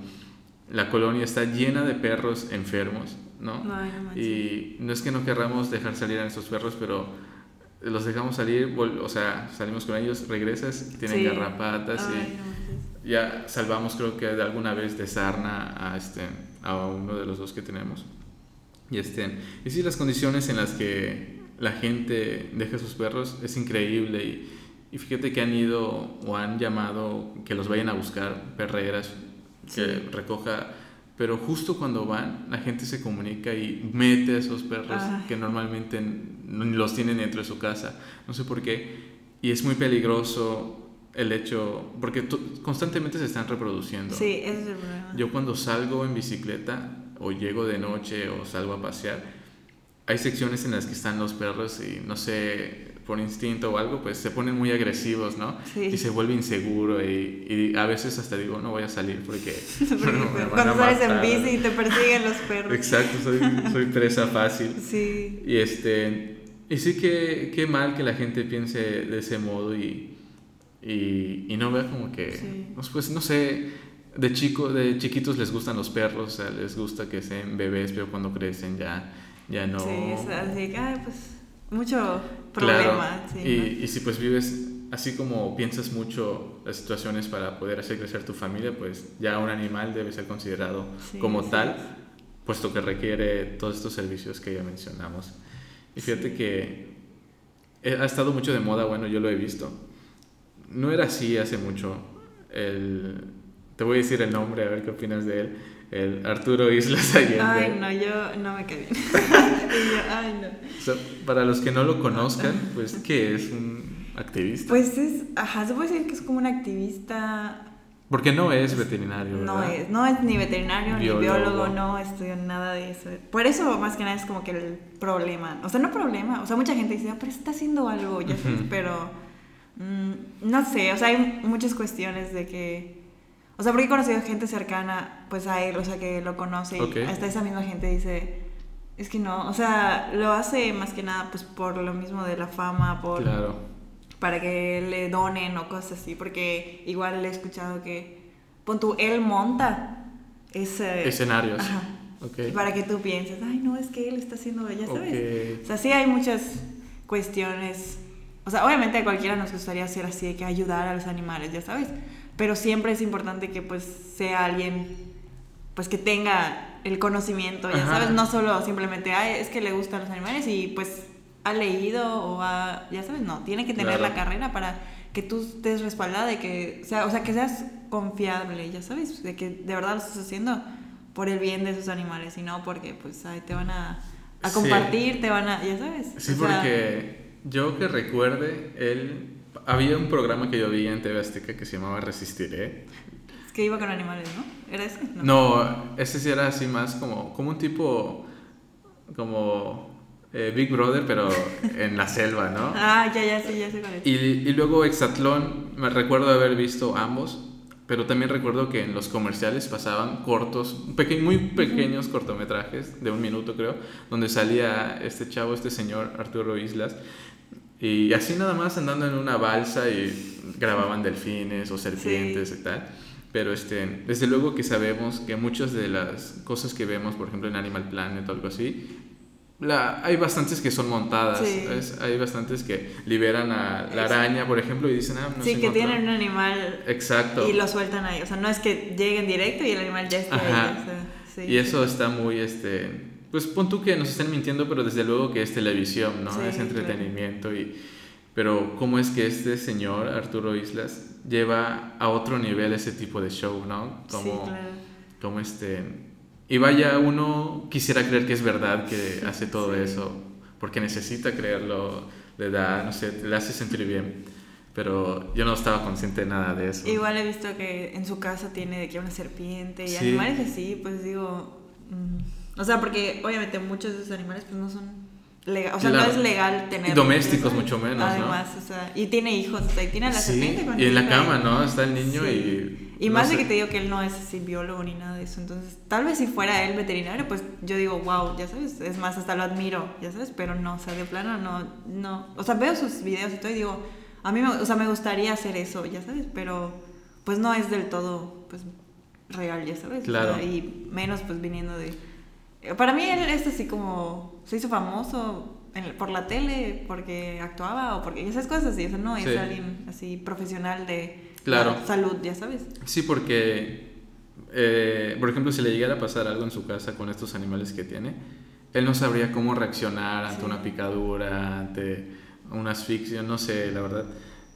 A: la colonia está llena de perros enfermos, ¿no? y no es que no querramos dejar salir a nuestros perros, pero los dejamos salir, o sea, salimos con ellos, regresas, tienen garrapatas y ya salvamos creo que de alguna vez de sarna a, este, a uno de los dos que tenemos. Y, este, y sí, las condiciones en las que la gente deja sus perros es increíble y, y fíjate que han ido o han llamado que los vayan a buscar perreras que recoja, pero justo cuando van, la gente se comunica y mete a esos perros que normalmente los tienen dentro de su casa, no sé por qué, y es muy peligroso el hecho, porque constantemente se están reproduciendo.
B: Sí, ese es el problema.
A: Yo cuando salgo en bicicleta o llego de noche o salgo a pasear, hay secciones en las que están los perros y no sé, por instinto o algo, pues se ponen muy agresivos, ¿no? Sí. Y se vuelve inseguro y, a veces hasta digo, no voy a salir porque... *laughs* *laughs*
B: cuando sales en bici y te persiguen los perros.
A: Exacto, soy, soy presa fácil. *laughs*
B: Sí.
A: Y, este, y sí que qué mal que la gente piense de ese modo y, y, y no vea como que, pues, pues no sé, de, chico, de chiquitos les gustan los perros, o sea, les gusta que sean bebés, pero cuando crecen ya ya no...
B: Sí, es así que, ay, pues, mucho problema.
A: Claro.
B: sí,
A: y, y si pues vives así como piensas mucho las situaciones para poder hacer crecer tu familia, pues ya un animal debe ser considerado
B: Sí,
A: como
B: sí.
A: tal, puesto que requiere todos estos servicios que ya mencionamos. Y fíjate
B: Sí.
A: que eh, ha estado mucho de moda, bueno, yo lo he visto. No era así hace mucho. El, te voy a decir el nombre, a ver qué opinas de él. El Arturo Islas Allende.
B: Ay, no, yo no me cae bien. *laughs* Yo, ay, no.
A: O sea, para los que no lo conozcan, pues, ¿qué es un activista?
B: Pues es, ajá, se puede decir que es como un activista.
A: Porque no es veterinario,
B: No es, no es ni veterinario
A: Biólogo.
B: ni biólogo, no estudió nada de eso. Por eso, más que nada, es como que el problema. O sea, no problema. O sea, mucha gente dice, "Ah, pero está haciendo algo, ya sabes,
A: Ujú.
B: pero. mm, no sé, o sea, hay muchas cuestiones de que. O sea, porque he conocido gente cercana, pues a él, o sea, que lo conoce.
A: Ok.
B: Y hasta esa misma gente dice. Es que no, o sea, lo hace más que nada, pues por lo mismo de la fama, por
A: Claro.
B: para que le donen o cosas así, porque igual he escuchado que, pon tú, él monta ese...
A: Escenarios.
B: Ajá.
A: Ok.
B: Para que tú pienses, ay, no, es que él está haciendo, ya sabes.
A: Ok.
B: O sea, sí hay muchas cuestiones. O sea, obviamente a cualquiera nos gustaría hacer así, de que ayudar a los animales, ya sabes. Pero siempre es importante que pues sea alguien, pues que tenga el conocimiento, ya
A: Ajá.
B: sabes. No solo simplemente, ay, es que le gustan los animales y pues ha leído o ha, ya sabes, no. Tiene que tener
A: Claro.
B: la carrera para que tú estés respaldada de que, o sea, o sea, que seas confiable, ya sabes. De que de verdad lo estás haciendo por el bien de esos animales y no porque pues ay, te van a, a
A: Sí.
B: compartir, te van a, ya sabes.
A: Sí,
B: O sea,
A: porque yo que recuerde, él... Había un programa que yo vi en TV Azteca que se llamaba Resistiré.
B: Es que iba con animales, ¿no? ¿Era ese?
A: No, ese sí era así más como, como un tipo... Como eh, Big Brother, pero *laughs* en la selva, ¿no?
B: Ah, ya, ya, sí, ya sé cuál es.
A: Y, y luego Exatlón, me recuerdo haber visto ambos, pero también recuerdo que en los comerciales pasaban cortos, peque- muy pequeños cortometrajes, de un minuto creo, donde salía este chavo, este señor Arturo Islas, y así nada más andando en una balsa y grababan delfines o serpientes y tal. Pero este, desde luego que sabemos que muchas de las cosas que vemos, por ejemplo en Animal Planet o algo así, la, hay bastantes que son montadas.
B: Sí.
A: Hay bastantes que liberan a la araña, por ejemplo, y dicen, ah, no
B: sí, que
A: encontró".
B: tienen un animal
A: Exacto.
B: y lo sueltan ahí. O sea, no es que lleguen directo y el animal ya ahí.
A: Ajá.
B: o sea, sí,
A: y eso está muy, este, pues pon tú que nos están mintiendo, pero desde luego que es televisión, ¿no?
B: Sí,
A: es entretenimiento y... Pero cómo es que este señor, Arturo Islas, lleva a otro nivel ese tipo de show, ¿no?
B: Sí,
A: Como,
B: claro.
A: como este... Y vaya, uno quisiera creer que es verdad que hace todo
B: Sí.
A: eso, porque necesita creerlo, le da, no sé, le hace sentir bien. Pero yo no estaba consciente de nada de eso.
B: Igual he visto que en su casa tiene de que una serpiente y
A: Sí.
B: animales así, pues digo. mm, o sea, porque obviamente muchos de esos animales pues no son legal, o sea,
A: Claro.
B: no es legal tener.
A: Y domésticos mucho menos, ¿no?
B: Además, o sea, y tiene hijos, o sea, y tiene a la
A: Sí,
B: serpiente
A: y en la cama, ¿no? Está el niño
B: Sí.
A: y...
B: Y
A: no
B: más de que te digo que él no es así biólogo ni nada de eso. Entonces, tal vez si fuera él veterinario, pues yo digo, wow, ya sabes. Es más, hasta lo admiro, ya sabes. Pero no, o sea, de plano no, no. O sea, veo sus videos y todo y digo, a mí me, o sea, me gustaría hacer eso, ya sabes. Pero pues no es del todo, pues, real, ya sabes. O
A: Claro.
B: sea, y menos, pues, viniendo de. Eh, Para mí él es así como. Se hizo famoso en- por la tele porque actuaba o porque esas cosas así. O sea, no es
A: Sí.
B: alguien así profesional de
A: Claro.
B: la salud, ya sabes.
A: Sí, porque, eh, por ejemplo, si le llegara a pasar algo en su casa con estos animales que tiene, él no sabría cómo reaccionar ante
B: Sí.
A: una picadura, ante una asfixia, no sé, la verdad.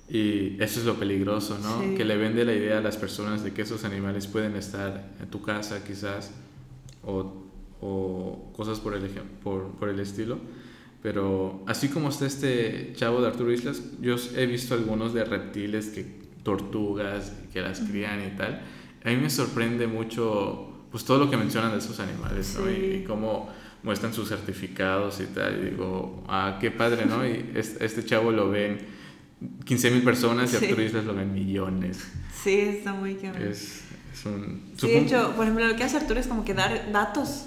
A: Y eso es lo peligroso, ¿no?
B: Sí.
A: Que le vende la idea a las personas de que esos animales pueden estar en tu casa quizás o, o cosas por el, por, por el estilo. Pero así como está este chavo de Arturo Islas, yo he visto algunos de reptiles, que tortugas, que las crían y tal. A mí me sorprende mucho pues todo lo que mencionan de esos animales, ¿no? Y,
B: Sí.
A: y cómo muestran sus certificados y tal. Y digo, ah, qué padre, ¿no? Y este, este chavo lo ven 15 mil personas y
B: Sí.
A: Arturo Islas lo ven millones.
B: Sí, está muy cabrón.
A: Es, es un...
B: Sí, de hecho, por ejemplo, lo que hace Arturo es como que dar datos,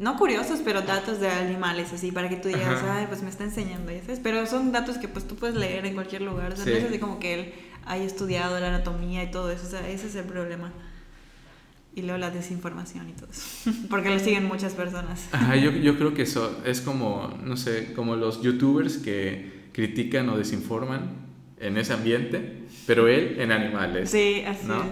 B: no curiosos, pero datos de animales, así, para que tú digas,
A: Ajá.
B: ay, pues me está enseñando, ya sabes. Pero son datos que pues tú puedes leer en cualquier lugar, o sea,
A: Sí.
B: no es así como que él haya estudiado la anatomía y todo eso, o sea, ese es el problema. y luego la desinformación y todo eso. *laughs* Porque lo siguen muchas personas.
A: Ajá, yo, yo creo que eso es como, no sé, como los youtubers que critican o desinforman en ese ambiente, pero él en animales.
B: Sí, así
A: ¿no?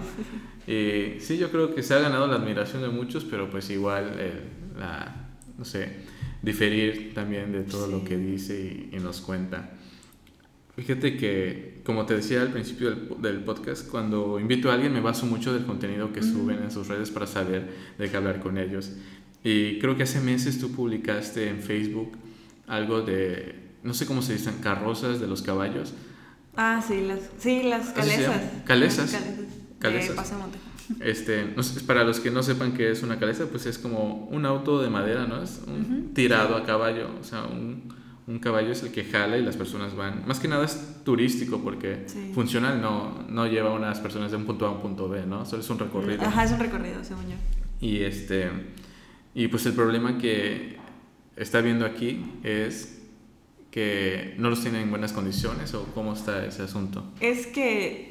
B: es.
A: Y sí, yo creo que se ha ganado la admiración de muchos, pero pues igual, eh, la, no sé, diferir también de todo lo
B: Sí.
A: que dice y, y nos cuenta. Fíjate que, como te decía al principio del, del podcast, cuando invito a alguien me baso mucho del contenido que suben en sus redes para saber de qué hablar con ellos. Y creo que hace meses tú publicaste en Facebook algo de, no sé cómo se dicen, carrozas de los caballos.
B: Ah, sí, las, sí, las
A: ¿Así se
B: calesas.
A: ¿Calesas?
B: Calesas.
A: Calesas.
B: De Paso de Monte.
A: Este, para los que no sepan qué es una calesa, pues es como un auto de madera, ¿no? Es un tirado a caballo, o sea, un, un caballo es el que jala y las personas van. Más que nada es turístico porque
B: Sí.
A: funcional no, no lleva a unas personas de un punto A a un punto B, ¿no? Solo es un recorrido.
B: Ajá, es un recorrido, según yo.
A: Y este y pues el problema que está viendo aquí es que no los tienen en buenas condiciones o cómo está ese asunto.
B: Es que,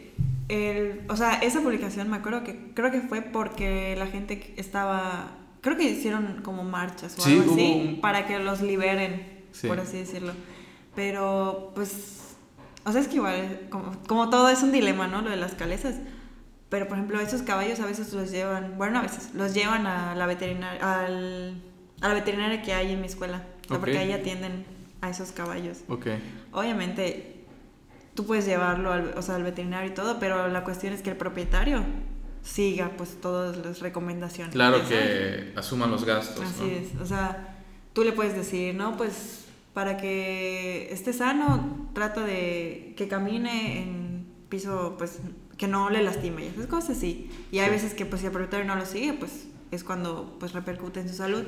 B: el, o sea, esa publicación me acuerdo que creo que fue porque la gente estaba, creo que hicieron como marchas o
A: Sí,
B: algo así
A: un-
B: para que los liberen,
A: Sí.
B: por así decirlo. Pero, pues, o sea, es que igual, como, como todo es un dilema, ¿no? Lo de las calesas. Pero, por ejemplo, esos caballos a veces los llevan, bueno, a veces los llevan a la veterinaria, al, a la veterinaria que hay en mi escuela. O sea,
A: Ok.
B: porque ahí atienden a esos caballos.
A: Ok.
B: Obviamente, tú puedes llevarlo al, o sea, al veterinario y todo, pero la cuestión es que el propietario siga pues todas las recomendaciones.
A: Claro que asuman los gastos,
B: Así
A: ¿no?
B: es, o sea, tú le puedes decir, no, pues para que esté sano, trata de que camine en piso, pues que no le lastime, y esas cosas así. Y hay
A: Sí.
B: veces que pues si el propietario no lo sigue, pues es cuando pues repercute en su salud.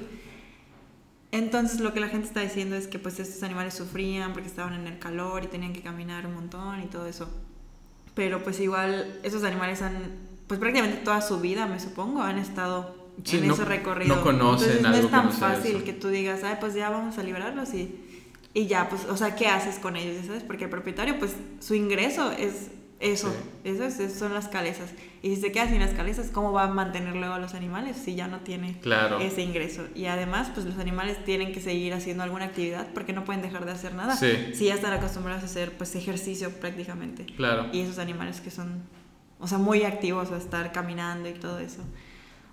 B: Entonces lo que la gente está diciendo es que pues estos animales sufrían porque estaban en el calor y tenían que caminar un montón y todo eso. Pero pues igual esos animales han, pues prácticamente toda su vida, me supongo, han estado
A: Sí,
B: en
A: no-
B: ese recorrido.
A: no conocen
B: Entonces no
A: algo
B: es
A: que
B: tan
A: no
B: fácil
A: eso.
B: que tú digas, ay, pues ya vamos a liberarlos y, y ya, pues, o sea, ¿qué haces con ellos? ¿Sabes? Porque el propietario, pues su ingreso es eso,
A: Sí.
B: son las calesas. Y si se queda sin las calesas, ¿cómo va a mantener luego a los animales si ya no tiene
A: Claro.
B: ese ingreso? Y además, pues los animales tienen que seguir haciendo alguna actividad porque no pueden dejar de hacer nada.
A: Sí.
B: Si ya están acostumbrados a hacer pues ejercicio prácticamente.
A: Claro.
B: Y esos animales que son, o sea, muy activos a estar caminando y todo eso.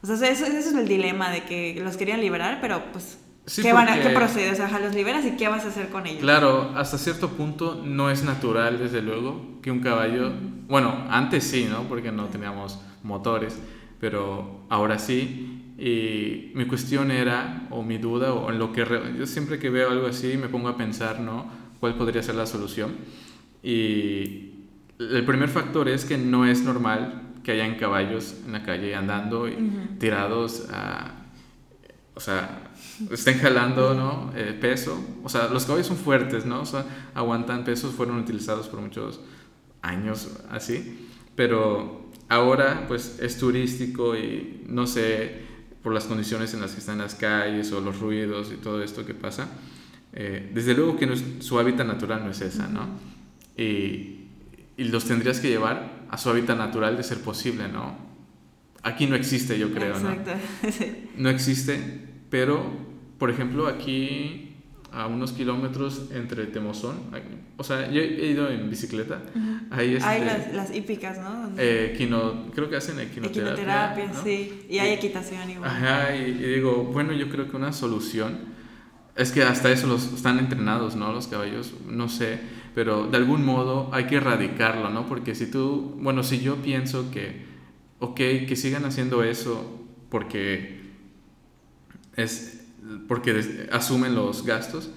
B: O sea, eso, eso es el dilema de que los querían liberar, pero pues,
A: Sí,
B: ¿qué, van a,
A: porque-
B: ¿qué procede? O sea, los liberas y ¿qué vas a hacer con ellos?
A: Claro, hasta cierto punto no es natural, desde luego, que un caballo, bueno, antes sí, ¿no? Porque no teníamos motores, pero ahora sí. Y mi cuestión era, o mi duda, o en lo que yo siempre que veo algo así me pongo a pensar, ¿no? ¿Cuál podría ser la solución? Y el primer factor es que no es normal que hayan caballos en la calle andando y
B: Ujú.
A: tirados a, o sea, estén jalando, ¿no? Eh, peso. O sea, los caballos son fuertes, ¿no? O sea, aguantan pesos, fueron utilizados por muchos años así. Pero ahora, pues, es turístico y no sé, por las condiciones en las que están las calles o los ruidos y todo esto que pasa. eh, desde luego que no es- su hábitat natural no es esa, ¿no? Y, y los tendrías que llevar a su hábitat natural de ser posible, ¿no? Aquí no existe, yo creo, ¿no?
B: Exacto. *laughs* Sí.
A: no existe, pero por ejemplo aquí a unos kilómetros entre Temozón, o sea, yo he ido en bicicleta, ahí este,
B: Hay las, las hípicas, ¿no?
A: Eh, quino- creo que hacen equinoterapia,
B: Equinoterapia,
A: ¿no?
B: sí. Y hay equitación igual.
A: Ajá, y, y digo, bueno, yo creo que una solución es que hasta eso los están entrenados, ¿no? Los caballos, no sé, pero de algún modo hay que erradicarlo, ¿no? Porque si tú, bueno, si yo pienso que, ok, que sigan haciendo eso porque es, porque asumen los gastos,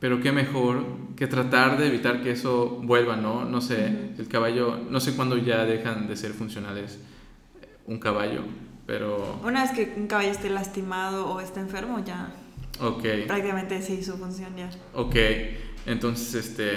A: pero qué mejor que tratar de evitar que eso vuelva, ¿no? No sé, el caballo, no sé cuándo ya dejan de ser funcionales un caballo, pero...
B: Una vez que un caballo esté lastimado o esté enfermo, ya
A: Ok,
B: prácticamente sí, su función ya.
A: ok. Entonces, este,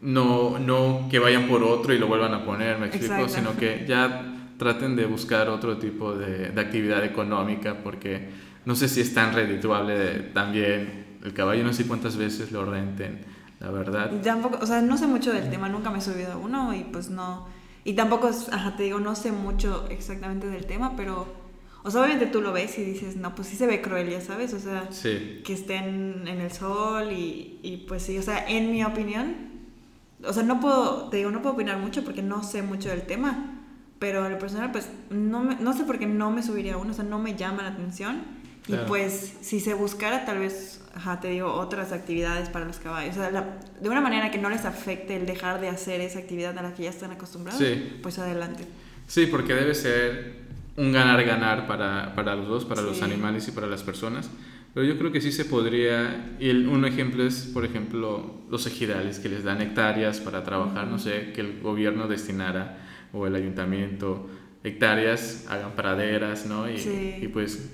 A: no, no que vayan por otro y lo vuelvan a poner, me explico,
B: Exacto.
A: sino que ya traten de buscar otro tipo de, de actividad económica porque no sé si es tan redituable también el caballo, no sé cuántas veces lo renten, la verdad.
B: Tampoco, o sea, no sé mucho del tema, nunca me he subido a uno y pues no. Y tampoco, ajá, te digo, no sé mucho exactamente del tema, pero O sea, obviamente tú lo ves y dices, no, pues sí se ve cruel, ya sabes, o sea,
A: Sí.
B: que estén en el sol y, y pues sí, o sea, en mi opinión, o sea, no puedo, te digo, no puedo opinar mucho porque no sé mucho del tema, pero a lo personal, pues, no, me- no sé por qué no me subiría uno, o sea, no me llama la atención.
A: Claro.
B: Y pues, si se buscara tal vez, ajá, te digo, otras actividades para los caballos, o sea, la- de una manera que no les afecte el dejar de hacer esa actividad a la que ya están acostumbrados,
A: Sí.
B: pues adelante.
A: Sí, porque debe ser un ganar-ganar para, para los dos, para los
B: Sí.
A: animales y para las personas. Pero yo creo que sí se podría, y el- un ejemplo es, por ejemplo, los ejidales que les dan hectáreas para trabajar, no sé, que el gobierno destinara o el ayuntamiento hectáreas, hagan praderas, ¿no? Y,
B: Sí.
A: y pues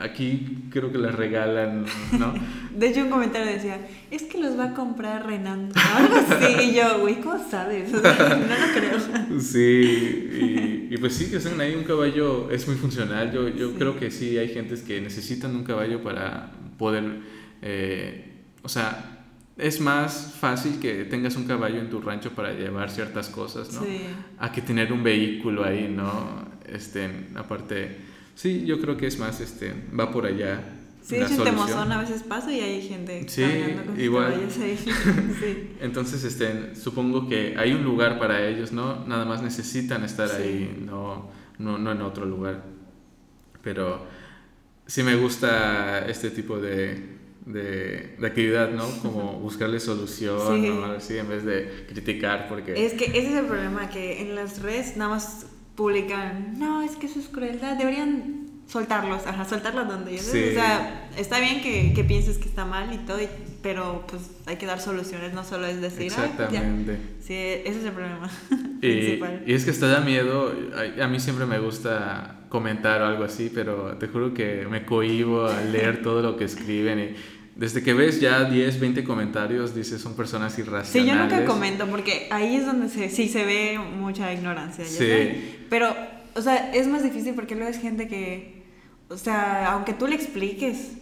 A: aquí creo que les regalan, ¿no? *laughs*
B: De hecho, un comentario decía, es que los va a comprar Renan. Algo así. *laughs* Y yo, güey, ¿cómo sabes? *laughs* No lo creo.
A: Sí, y, y pues sí, que tengan ahí un caballo es muy funcional. Yo, yo
B: Sí.
A: creo que sí, hay gentes que necesitan un caballo para poder, eh, o sea, es más fácil que tengas un caballo en tu rancho para llevar ciertas cosas, ¿no?
B: Sí.
A: A que tener un vehículo ahí, ¿no? Este, aparte, sí, yo creo que es más, este, va por allá.
B: Sí,
A: la solución.
B: Temozón a veces paso y hay gente
A: Sí,
B: caminando con
A: igual.
B: ahí. *laughs* Sí.
A: Entonces, este, supongo que hay un lugar para ellos, ¿no? Nada más necesitan estar
B: Sí.
A: ahí, no, no, no en otro lugar. Pero sí me gusta este tipo de, de, de actividad, ¿no? Como *laughs* buscarle solución
B: Sí.
A: o algo así en vez de criticar, porque...
B: Es que ese es el problema, que en las redes nada más publican, no, es que eso es crueldad, deberían soltarlos, ajá, soltarlos donde ellos.
A: Sí.
B: O sea, está bien que, que pienses que está mal y todo, y- pero pues hay que dar soluciones, no solo es decir, "Ay, pues, ya".
A: Exactamente.
B: Sí, ese es el problema *laughs*
A: Y,
B: principal.
A: y es que hasta da miedo, a, a mí siempre me gusta comentar o algo así, pero te juro que me cohibo a leer *laughs* todo lo que escriben y desde que ves ya 10, 20 comentarios dices son personas
B: Sí,
A: irracionales.
B: yo nunca comento porque ahí es donde se, sí se ve mucha ignorancia. ya
A: Sí.
B: sabes. Pero, o sea, es más difícil porque luego es gente que, o sea, aunque tú le expliques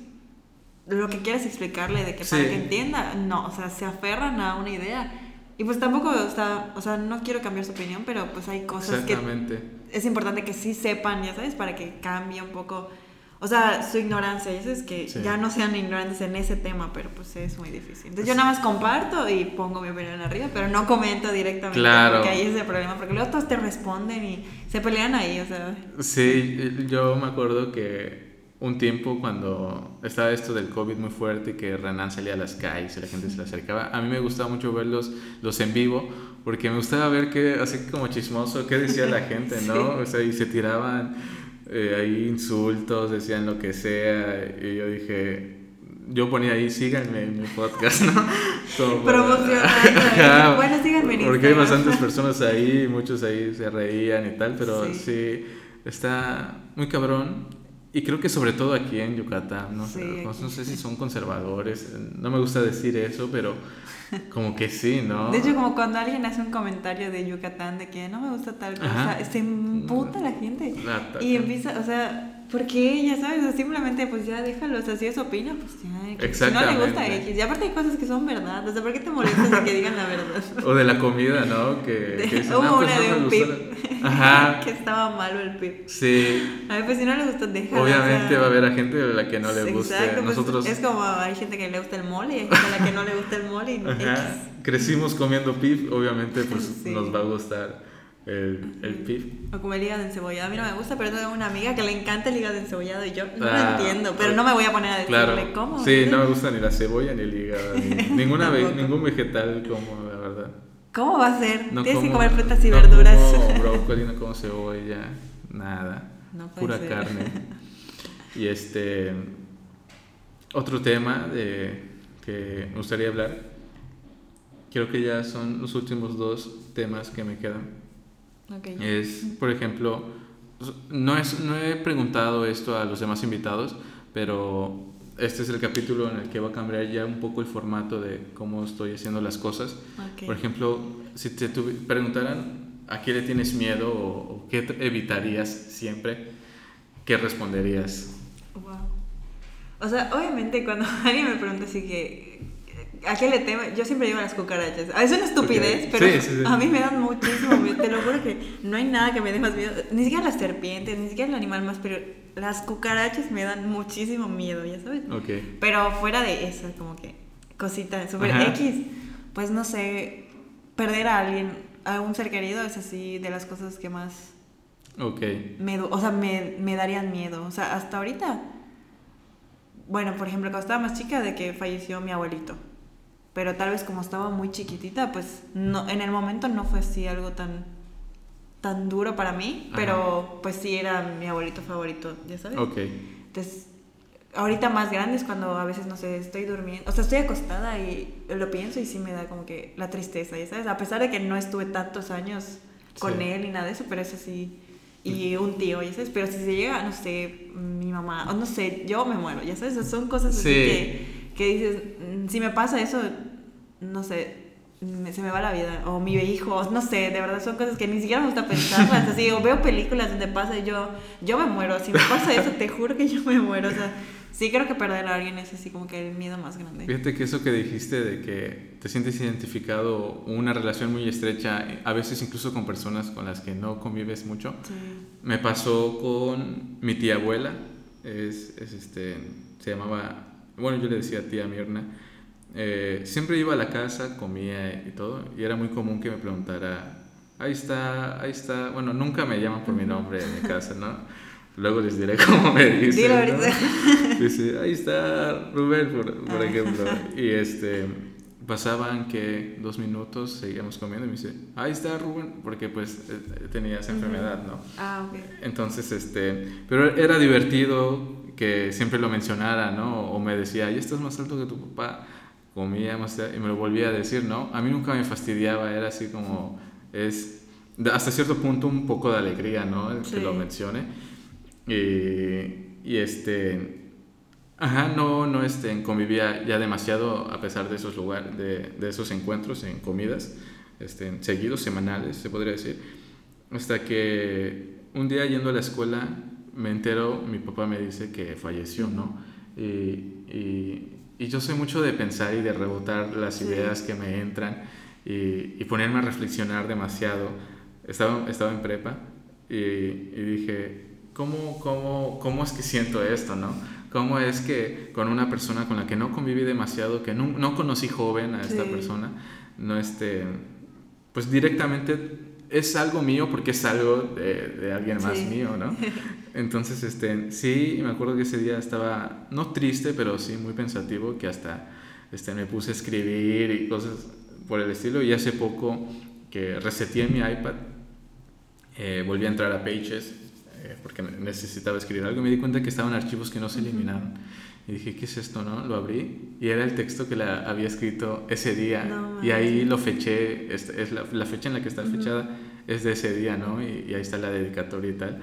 B: lo que quieras explicarle de que para
A: Sí.
B: que entienda, no, o sea, se aferran a una idea. Y pues tampoco, o sea, o sea, no quiero cambiar su opinión, pero pues hay cosas que es importante que sí sepan, ya sabes, para que cambie un poco, o sea, su ignorancia, ya sabes, que
A: Sí.
B: ya no sean ignorantes en ese tema, pero pues es muy difícil. Entonces yo nada más comparto y pongo mi opinión arriba, pero no comento directamente,
A: Claro.
B: porque ahí es el problema, porque luego todos te responden y se pelean ahí, o sea,
A: Sí, yo me acuerdo que un tiempo cuando estaba esto del COVID muy fuerte y que Renan salía a las calles y la gente se le acercaba, a mí me gustaba mucho ver los, los en vivo porque me gustaba ver que, así como chismoso, qué decía la *laughs* gente, ¿no?
B: Sí.
A: O sea, y se tiraban eh, ahí insultos, decían lo que sea y yo dije... Yo ponía ahí, síganme en mi podcast, ¿no? *laughs*
B: Promocionando. Bueno, síganme en
A: Porque hay bastantes *laughs* personas ahí, muchos ahí se reían y tal, pero
B: Sí.
A: sí, está muy cabrón. Y creo que sobre todo aquí en Yucatán, no, sé,
B: Sí,
A: no, sé si son conservadores, no me gusta decir eso, pero *laughs* como que sí, ¿no?
B: De hecho, como cuando alguien hace un comentario de Yucatán de que no me gusta tal cosa,
A: Ajá.
B: se emputa la gente.
A: La.
B: Y empieza, o sea, ¿por qué? Ya sabes, simplemente pues ya déjalo, o sea, si eso opina, pues ya. Si no le gusta. X. Y aparte hay cosas que son verdad, o sea, ¿por qué te molestas de que digan la verdad?
A: O de la comida, ¿no? Que,
B: De-
A: que dicen,
B: hubo *laughs*
A: "Ah, pues
B: una
A: no
B: de un pip
A: la-". *laughs* Ajá,
B: que estaba malo el pip.
A: sí.
B: A ver, pues si no le gustó, déjalo.
A: Obviamente
B: o sea,
A: va a haber a gente a la que no le guste.
B: Exacto, pues,
A: Nosotros
B: es como hay gente que le gusta el mole y hay gente a la que no le gusta el mole y
A: ajá,
B: X.
A: crecimos comiendo pif, obviamente pues *laughs*
B: Sí.
A: nos va a gustar el, el pif.
B: O como el hígado encebollado. A mí no me gusta, pero tengo una amiga que le encanta el hígado encebollado y yo no
A: Ah,
B: lo entiendo. Pero no me voy a poner a decirle
A: Claro.
B: cómo.
A: Sí, no me gusta ni la cebolla ni el hígado, ni *laughs* ninguna ve- ningún vegetal como, la verdad.
B: ¿Cómo va a ser?
A: No
B: Tienes que
A: como-
B: comer frutas y
A: no
B: verduras.
A: como brócoli, no *laughs* como cebolla, nada.
B: No
A: pura
B: ser.
A: carne. *laughs* Y este otro tema de que me gustaría hablar. Creo que ya son los últimos dos temas que me quedan.
B: Ok.
A: Es, por ejemplo, no, es, no he preguntado esto a los demás invitados, pero este es el capítulo en el que va a cambiar ya un poco el formato de cómo estoy haciendo las cosas.
B: Ok.
A: Por ejemplo, si te preguntaran a qué le tienes miedo o, o qué evitarías siempre, ¿qué responderías?
B: Wow. O sea, obviamente cuando *laughs* alguien me pregunta así que ¿A qué le temo? Yo siempre digo a las cucarachas. Es una estupidez, pero a mí me dan muchísimo miedo. Te lo juro que no hay nada que me dé más miedo. Ni siquiera las serpientes, ni siquiera el animal más, pero las cucarachas me dan muchísimo miedo, ya sabes.
A: Okay.
B: Pero fuera de eso, como que cosita super X, pues no sé, perder a alguien, a un ser querido es así de las cosas que más...
A: Ok.
B: Me, o sea, me, me darían miedo. O sea, hasta ahorita... Bueno, por ejemplo, cuando estaba más chica de que falleció mi abuelito. Pero tal vez como estaba muy chiquitita, pues no, en el momento no fue así algo tan tan duro para mí, pero pues sí era mi abuelito favorito, ya sabes.
A: Ok.
B: Entonces, ahorita más grande es cuando a veces, no sé, estoy durmiendo, o sea, estoy acostada y lo pienso y sí me da como que la tristeza, ya sabes, a pesar de que no estuve tantos años con él y nada de eso, pero eso sí, y un tío, ya sabes, pero si se llega, no sé, mi mamá, o no sé, yo me muero, ya sabes, son cosas así que, que dices, mm, si me pasa eso, no sé, se me va la vida, o mi hijo, no sé, de verdad son cosas que ni siquiera me gusta pensarlas, así, o veo películas donde pasa y yo, yo me muero, si me pasa eso, te juro que yo me muero, o sea, sí creo que perder a alguien es así como que el miedo más grande.
A: Fíjate que eso que dijiste de que te sientes identificado, una relación muy estrecha, a veces incluso con personas con las que no convives mucho, me pasó con mi tía abuela, es, es este, se llamaba, bueno, yo le decía tía Mirna, eh, siempre iba a la casa, comía y todo, y era muy común que me preguntara, ahí está, ahí está, bueno, nunca me llaman por mi nombre en mi casa, ¿no? Luego les diré *laughs* cómo me dicen. ¿no? Dice, ahí está Rubén, por, ah. ejemplo. Y este, pasaban que dos minutos, seguíamos comiendo y me dice, ahí está Rubén, porque pues eh, tenía esa enfermedad, ¿no?
B: Ah, ok.
A: Entonces, este, pero era divertido que siempre lo mencionara, ¿no? O me decía, ahí estás más alto que tu papá comíamos y me lo volvía a decir, ¿no? A mí nunca me fastidiaba, era así como, es hasta cierto punto un poco de alegría, ¿no? El que lo mencione. Y, y, este, ajá, no, no este, convivía ya demasiado a pesar de esos lugares, de, de esos encuentros en comidas, este, seguidos, semanales, se podría decir. Hasta que un día yendo a la escuela me entero, mi papá me dice que falleció, ¿no? Y, y y yo soy mucho de pensar y de rebotar las ideas que me entran y, y, ponerme a reflexionar demasiado. Estaba, estaba en prepa y, y dije, ¿cómo, cómo, ¿cómo es que siento esto, no? ¿Cómo es que con una persona con la que no conviví demasiado, que no, no conocí joven a esta persona, no este, pues directamente es algo mío porque es algo de, de alguien más mío, ¿no? *laughs* Entonces, este, sí, me acuerdo que ese día estaba, no triste, pero sí muy pensativo, que hasta este, me puse a escribir y cosas por el estilo. Y hace poco que reseteé mi iPad, eh, volví a entrar a Pages, eh, porque necesitaba escribir algo, y me di cuenta que estaban archivos que no se eliminaron. Y dije, ¿qué es esto, no? Lo abrí y era el texto que la había escrito ese día. y ahí lo feché, es, es la, la, fecha en la que está fechada es de ese día, ¿no? Y, y, ahí está la dedicatoria y tal.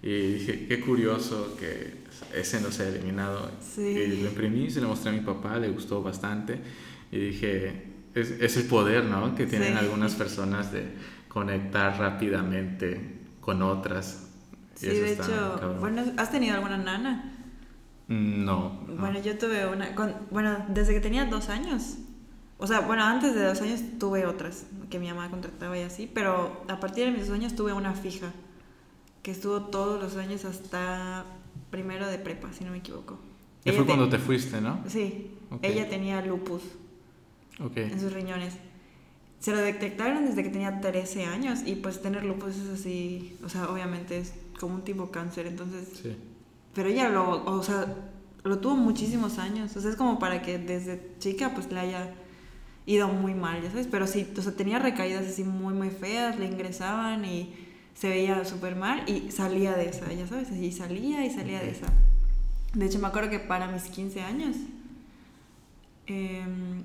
A: Y dije, qué curioso que ese no se ha eliminado.
B: Sí.
A: Y lo imprimí, se lo mostré a mi papá, le gustó bastante. Y dije, es, es el poder, ¿no? Que tienen algunas personas de conectar rápidamente con otras.
B: Sí, de hecho, bueno, ¿has tenido alguna nana?
A: No,
B: Bueno, yo tuve una, con, bueno, desde que tenía dos años. O sea, bueno, antes de dos años tuve otras que mi mamá contrataba y así, pero a partir de mis dos años tuve una fija que estuvo todos los años hasta primero de prepa, si no me equivoco.
A: Y fue cuando te fuiste, ¿no?
B: Sí. Ella tenía lupus en sus riñones. Se lo detectaron desde que tenía 13 años y pues tener lupus es así, o sea, obviamente es como un tipo cáncer, entonces...
A: Sí.
B: Pero ella lo, o sea, lo tuvo muchísimos años, o sea, es como para que desde chica pues le haya ido muy mal, ya sabes, pero sí, o sea, tenía recaídas así muy, muy feas, le ingresaban y se veía súper mal y salía de esa, ya sabes, y salía y salía de esa. De hecho, me acuerdo que para mis 15 años em,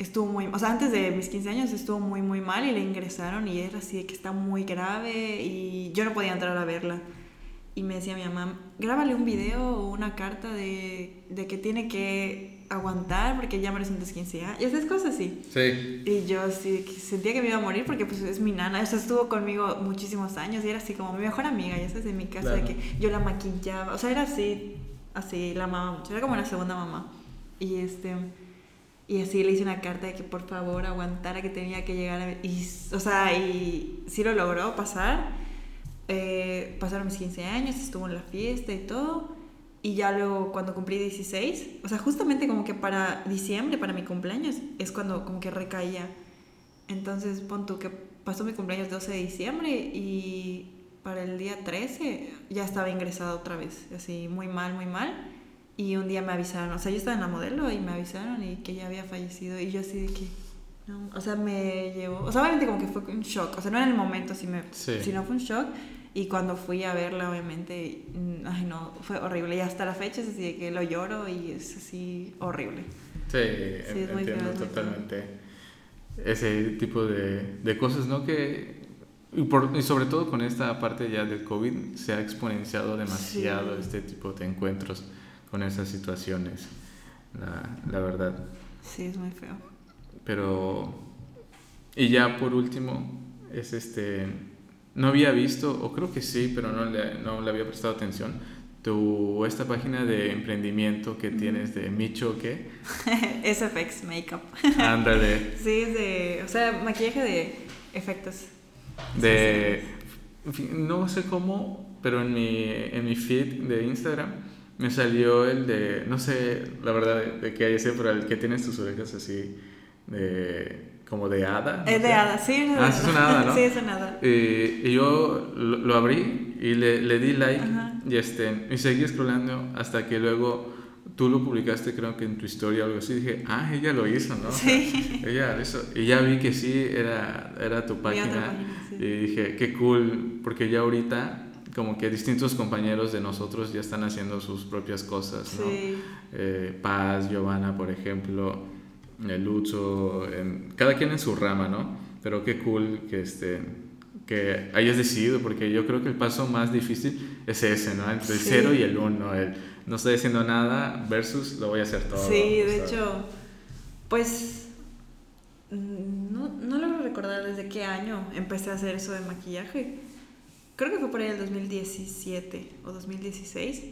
B: estuvo muy, o sea, antes de mis 15 años estuvo muy, muy mal y le ingresaron y era así de que está muy grave y yo no podía entrar a verla. Y me decía mi mamá, grábale un video o una carta de, de que tiene que aguantar porque ya merecen 15 años. Y esas cosas así.
A: Sí.
B: Y yo sí sentía que me iba a morir porque pues es mi nana. O sea, estuvo conmigo muchísimos años y era así como mi mejor amiga, ya sabes, en mi casa, de que yo la maquillaba. O sea, era así, así, la mamá mucho. Era como una segunda mamá. Y este... Y así le hice una carta de que por favor aguantara que tenía que llegar a... Y, o sea, y sí lo logró pasar. Eh, pasaron mis 15 años, estuvo en la fiesta y todo. Y ya luego cuando cumplí 16, o sea, justamente como que para diciembre, para mi cumpleaños, es cuando como que recaía. Entonces, pon tú que pasó mi cumpleaños 12 de diciembre y para el día 13 ya estaba ingresada otra vez, así muy mal, muy mal. Y un día me avisaron, o sea, yo estaba en la modelo y me avisaron y que ya había fallecido. Y yo así de que, no, o sea, me llevó, o sea, obviamente como que fue un shock, o sea, no en el momento, si me, sino fue un shock. Y cuando fui a verla, obviamente, mm, ay no, fue horrible. Y hasta la fecha es así de que lo lloro y es así horrible.
A: Sí, entiendo totalmente ese tipo de, de, cosas, ¿no? Que, y, por, y, sobre todo con esta parte ya del COVID, se ha exponenciado demasiado este tipo de encuentros con esas situaciones, la, la verdad.
B: Sí, es muy feo.
A: Pero, y ya por último, es este no había visto, o creo que sí, pero no le, no le había prestado atención, tu, esta página de emprendimiento que tienes de Micho, ¿qué?
B: SFX *laughs* Makeup.
A: Ándale. *laughs*
B: sí, es de, o sea, maquillaje de efectos.
A: De, no sé cómo, pero en mi, en mi feed de Instagram me salió el de, no sé, la verdad, de, qué hay ese, pero el que tienes tus orejas así, de como de hada.
B: Es de hada, sí.
A: Ah, es una hada, ¿no?
B: sí, es una hada.
A: Y, yo lo, abrí y le, le di like y, este, y seguí scrollando hasta que luego tú lo publicaste creo que en tu historia o algo así. Dije, ah, ella lo hizo, ¿no?
B: Sí.
A: ella eso. Y ya vi que sí, era, era tu página. Y dije, qué cool, porque ya ahorita como que distintos compañeros de nosotros ya están haciendo sus propias cosas, ¿no? Sí. Eh, Paz, Giovanna, por ejemplo uso, en, cada quien en su rama, ¿no? Pero qué cool que, este, que hayas decidido, porque yo creo que el paso más difícil es ese, ¿no? Entre el cero y el uno, el no estoy haciendo nada versus lo voy a hacer todo.
B: Sí, de hecho, pues mm, no, no logro recordar desde qué año empecé a hacer eso de maquillaje. Creo que fue por ahí el 2017 o 2016,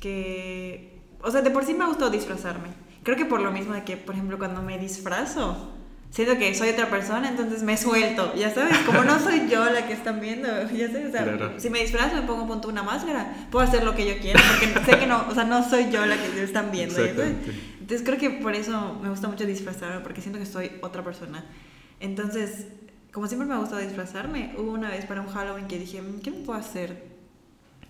B: que, o sea, de por sí me gustó disfrazarme. Creo que por lo mismo de que, por ejemplo, cuando me disfrazo, siento que soy otra persona, entonces me suelto, ya sabes, como no soy yo la que están viendo, *laughs* ya sabes, o sea, si me disfrazo me pongo punto una máscara, puedo hacer lo que yo quiera, porque sé que no, o sea, no soy yo la que están viendo, Entonces creo que por eso me gusta mucho disfrazarme, porque siento que soy otra persona. Entonces, como siempre me ha gustado disfrazarme, hubo una vez para un Halloween que dije, mm, ¿qué me puedo hacer?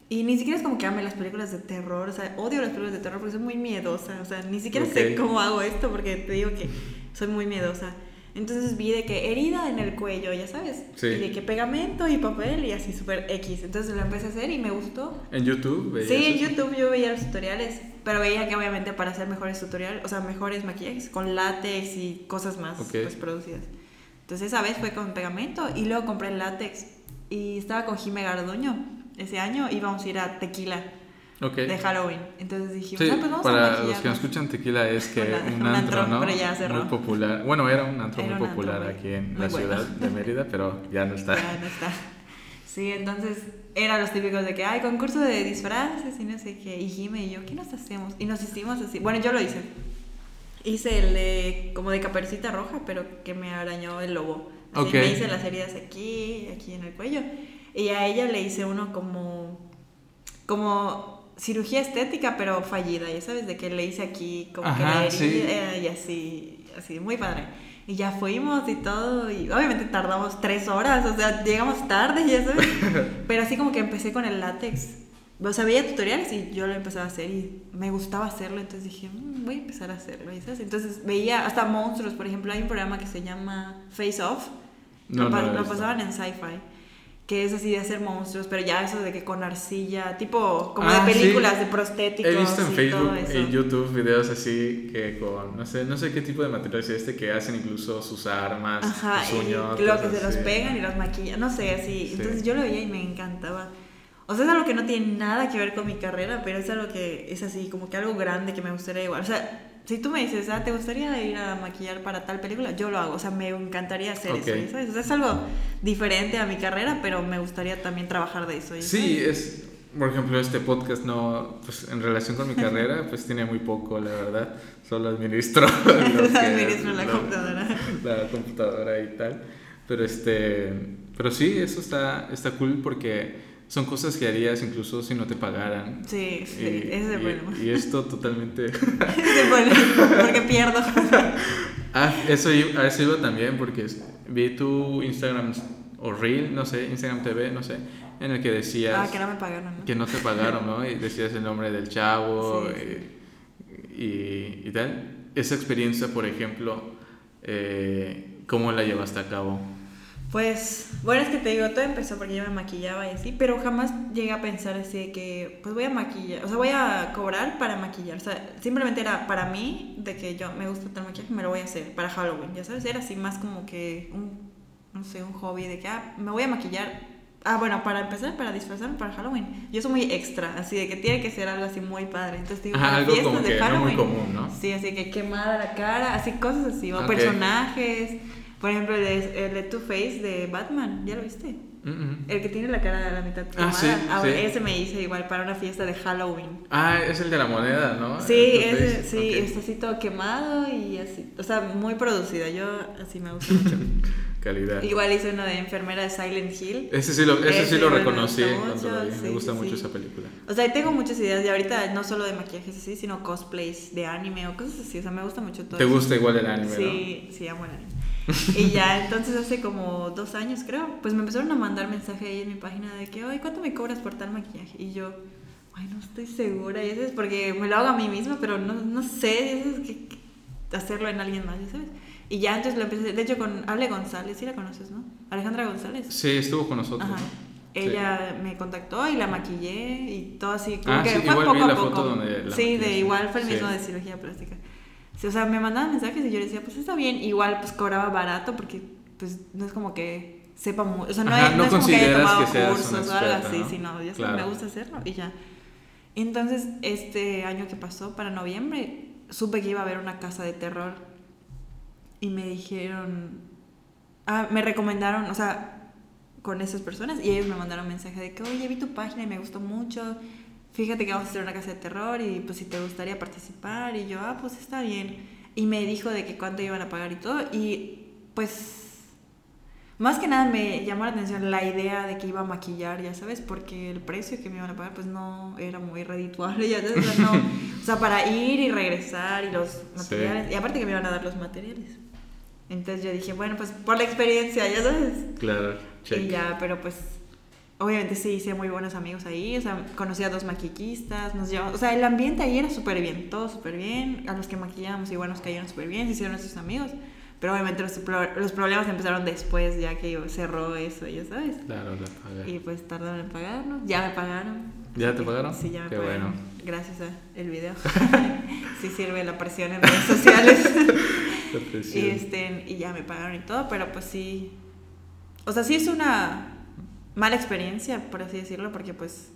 B: Y ni siquiera es como que ame las películas de terror, o sea, odio las películas de terror porque soy muy miedosa, o sea, ni siquiera sé cómo hago esto porque te digo que soy muy miedosa. Entonces vi de que herida en el cuello, ya sabes. Sí. Y de que pegamento y papel y así súper X. Entonces lo empecé a hacer y me gustó.
A: ¿En YouTube?
B: Sí, en YouTube yo veía los tutoriales. Pero veía que obviamente para hacer mejores tutoriales, o sea, mejores maquillajes con látex y cosas más pues, producidas. Entonces esa vez fue con pegamento y luego compré el látex. Y estaba con Jime Garduño ese año íbamos a ir a Tequila. De Halloween. Entonces dijimos,
A: ah, pues vamos para los que no escuchan tequila es que *laughs* un, antro, ¿no? Muy popular. Bueno, era un antro muy popular aquí en la ciudad de Mérida, pero ya no está. *laughs*
B: Ya no está. Sí, entonces eran los típicos de que hay concurso de disfraces y no sé qué. Y Jime y yo, ¿qué nos hacemos? Y nos hicimos así. Bueno, yo lo hice. Hice el de, como de caperucita roja, pero que me arañó el lobo. Así me hice las heridas aquí, aquí en el cuello. Y a ella le hice uno como, como cirugía estética, pero fallida, ya sabes, de que le hice aquí como que la herida y así, así, muy padre. Y ya fuimos y todo, y obviamente tardamos tres horas, o sea, llegamos tarde, ya sabes. *laughs* pero así como que empecé con el látex. O sea, veía tutoriales y yo lo empezaba a hacer y me gustaba hacerlo, entonces dije, mm, voy a empezar a hacerlo, ¿sabes? Entonces veía hasta monstruos, por ejemplo, hay un programa que se llama Face Off, no, lo, lo pasaban en sci-fi que es así de hacer monstruos, pero ya eso de que con arcilla, tipo como de ah, películas de prostéticos.
A: He visto en Facebook y YouTube videos así que con, no sé, no sé qué tipo de material es este, que hacen incluso sus armas, Ajá, sus uños.
B: lo que se los pegan y los maquillan, no sé, así. Entonces yo lo veía y me encantaba. O sea, es algo que no tiene nada que ver con mi carrera, pero es algo que es así, como que algo grande que me gustaría igual. O sea, si tú me dices, ah, ¿te gustaría ir a maquillar para tal película? Yo lo hago, o sea, me encantaría hacer eso, ¿sabes? O sea, es algo diferente a mi carrera, pero me gustaría también trabajar de eso.
A: Sí, es, por ejemplo, este podcast no, pues en relación con mi *laughs* carrera, pues tiene muy poco, la verdad. Solo administro, *laughs* *laughs*
B: administro la computadora.
A: La computadora y tal. Pero este, pero sí, eso está, está cool porque son cosas que harías incluso si no te pagaran.
B: Sí, sí, ese es el problema.
A: Y esto totalmente... *laughs*
B: es el problema, porque pierdo. *laughs*
A: ah, eso, a eso iba también porque vi tu Instagram o Reel, no sé, Instagram TV, no sé, en el que decías...
B: Ah, que no me pagaron, ¿no?
A: Que no te pagaron, ¿no? Y decías el nombre del chavo eh, Y, y, tal. Esa experiencia, por ejemplo, eh, ¿cómo la llevaste a cabo?
B: Pues, bueno, es que te digo, todo empezó porque yo me maquillaba y así, pero jamás llegué a pensar así de que, pues voy a maquillar, o sea, voy a cobrar para maquillar. O sea, simplemente era para mí, de que yo me gusta tal maquillaje, me lo voy a hacer para Halloween, ya sabes, era así más como que un, no sé, un hobby de que, ah, me voy a maquillar. Ah, bueno, para empezar, para disfrazarme para Halloween. Yo soy muy extra, así de que tiene que ser algo así muy padre. Entonces digo,
A: Ajá, algo como que no muy común, ¿no?
B: Sí, así que quemada la cara, así cosas así, o personajes. Por ejemplo, el de, el de Two Face de Batman, ¿ya lo viste? El que tiene la cara de la mitad
A: quemada. Ah, sí,
B: ah, ese me hice igual para una fiesta de Halloween.
A: Ah, es el de la moneda, ¿no?
B: Sí, ese, sí, está así todo quemado y así. O sea, muy producida. Yo así me gusta mucho. *laughs*
A: Calidad.
B: Igual hice uno de enfermera de Silent Hill.
A: Ese sí lo, ese, sí lo reconocí cuando lo vi. me gusta mucho esa película.
B: O sea, tengo muchas ideas de ahorita, no solo de maquillajes así, sino cosplays de anime o cosas así. O sea, me gusta mucho todo.
A: ¿Te gusta igual el anime?
B: Sí, sí, amo el anime. Y ya, entonces hace como dos años creo, pues me empezaron a mandar mensaje ahí en mi página de que, oye, ¿cuánto me cobras por tal maquillaje? Y yo, ay, no estoy segura. Y eso es porque me lo hago a mí misma, pero no, no sé, eso es que, hacerlo en alguien más, ¿ya sabes? Y ya entonces lo empecé, de hecho con Ale González, sí la conoces, ¿no? Alejandra González.
A: Sí, estuvo con nosotros.
B: Ella me contactó y la maquillé y todo así, como
A: ah,
B: que
A: fue igual poco a poco.
B: sí, de igual fue el mismo de cirugía plástica o sea, me mandaban mensajes y yo decía, pues está bien, igual pues cobraba barato porque pues no es como que sepa mucho, o sea, no, no, es como que haya tomado cursos o algo así, sino ya me gusta hacerlo y ya. Entonces, este año que pasó, para noviembre, supe que iba a haber una casa de terror y me dijeron, ah, me recomendaron, o sea, con esas personas y ellos me mandaron mensaje de que, oye, vi tu página y me gustó mucho, fíjate que vamos a hacer una casa de terror y pues si te gustaría participar y yo, ah, pues está bien. Y me dijo de que cuánto iban a pagar y todo y pues más que nada me llamó la atención la idea de que iba a maquillar, ya sabes, porque el precio que me iban a pagar pues no era muy redituable, ya sabes, no, o sea, para ir y regresar y los materiales, y aparte que me iban a dar los materiales. Entonces yo dije, bueno, pues por la experiencia, ya sabes.
A: Claro,
B: check. Y ya, pero pues obviamente sí hice muy buenos amigos ahí, o sea, conocí a dos maquillistas, nos llevamos, o sea, el ambiente ahí era súper bien, todo súper bien, a los que maquillábamos igual nos cayeron súper bien, se hicieron nuestros amigos, pero obviamente los, los, problemas empezaron después, ya que cerró eso, ya sabes.
A: Claro, la pagué.
B: Y pues tardaron en pagarnos, ya me pagaron.
A: ¿Ya te pagaron?
B: Sí, ya me
A: Qué
B: pagaron. Bueno. Gracias al video. *laughs* sí sirve la presión en redes sociales. *laughs* la presión. Y, este, y ya me pagaron y todo, pero pues sí, o sea, sí es una mala experiencia, por así decirlo, porque pues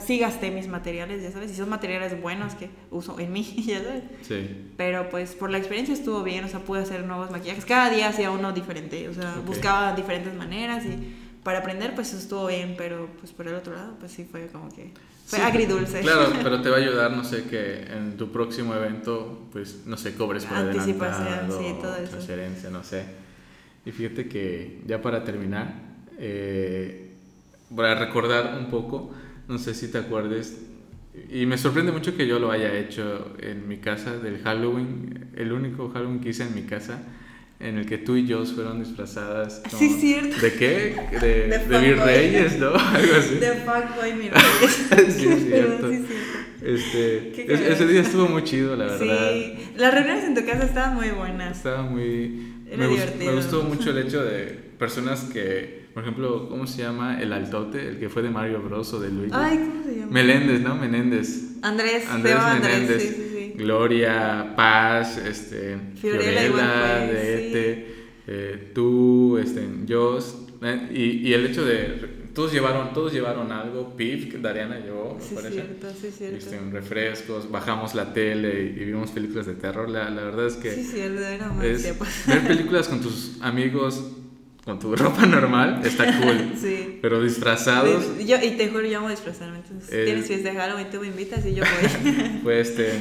B: sí gasté mis materiales, ya sabes, y son materiales buenos que uso en mí, *laughs* ya sabes.
A: Sí.
B: Pero pues por la experiencia estuvo bien, o sea, pude hacer nuevos maquillajes. Cada día hacía uno diferente, o sea, buscaba diferentes maneras y para aprender pues estuvo bien, pero pues por el otro lado pues sí fue como que fue agridulce.
A: Claro, *laughs* pero te va a ayudar, no sé, que en tu próximo evento pues no sé, cobres por adelantado, sí, todo eso. transferencia, no sé. Y fíjate que ya para terminar, eh, para recordar un poco, no sé si te acuerdes, y me sorprende mucho que yo lo haya hecho en mi casa del Halloween, el único Halloween que hice en mi casa, en el que tú y yo fueron disfrazadas.
B: sí, cierto.
A: ¿De qué? De, *laughs* de, de reyes, ¿no? *laughs* Algo así.
B: De fuckboy mis *laughs* reyes.
A: sí, es cierto. sí, cierto. Este, ese día estuvo muy chido, la verdad.
B: Sí, las reuniones en tu casa estaban muy buenas.
A: Estaba muy... me, me gustó mucho el hecho de personas que por ejemplo, ¿cómo se llama el altote? El que fue de Mario Bros o de Luigi.
B: Ay, ¿cómo se llama?
A: Meléndez, ¿no? Menéndez.
B: Andrés.
A: Andrés Menéndez. sí, sí, sí. Gloria, Paz, este, Fiorella, de Ete, eh, tú, este, Jos. Eh, y, y, el hecho de. Todos llevaron, todos llevaron algo. Pif, que Dariana llevó, me
B: sí,
A: parece.
B: Cierto, sí, cierto.
A: Este, refrescos, bajamos la tele y, vimos películas de terror. La, la verdad es que.
B: Sí, cierto, era más
A: es, Ver películas con tus amigos con tu *laughs* ropa normal, está cool. *laughs*
B: sí.
A: Pero disfrazados.
B: Yo, y te juro, yo amo disfrazarme. Entonces,
A: Eh,
B: tienes fiesta de Halloween, tú me invitas y yo voy. *laughs*
A: fue este,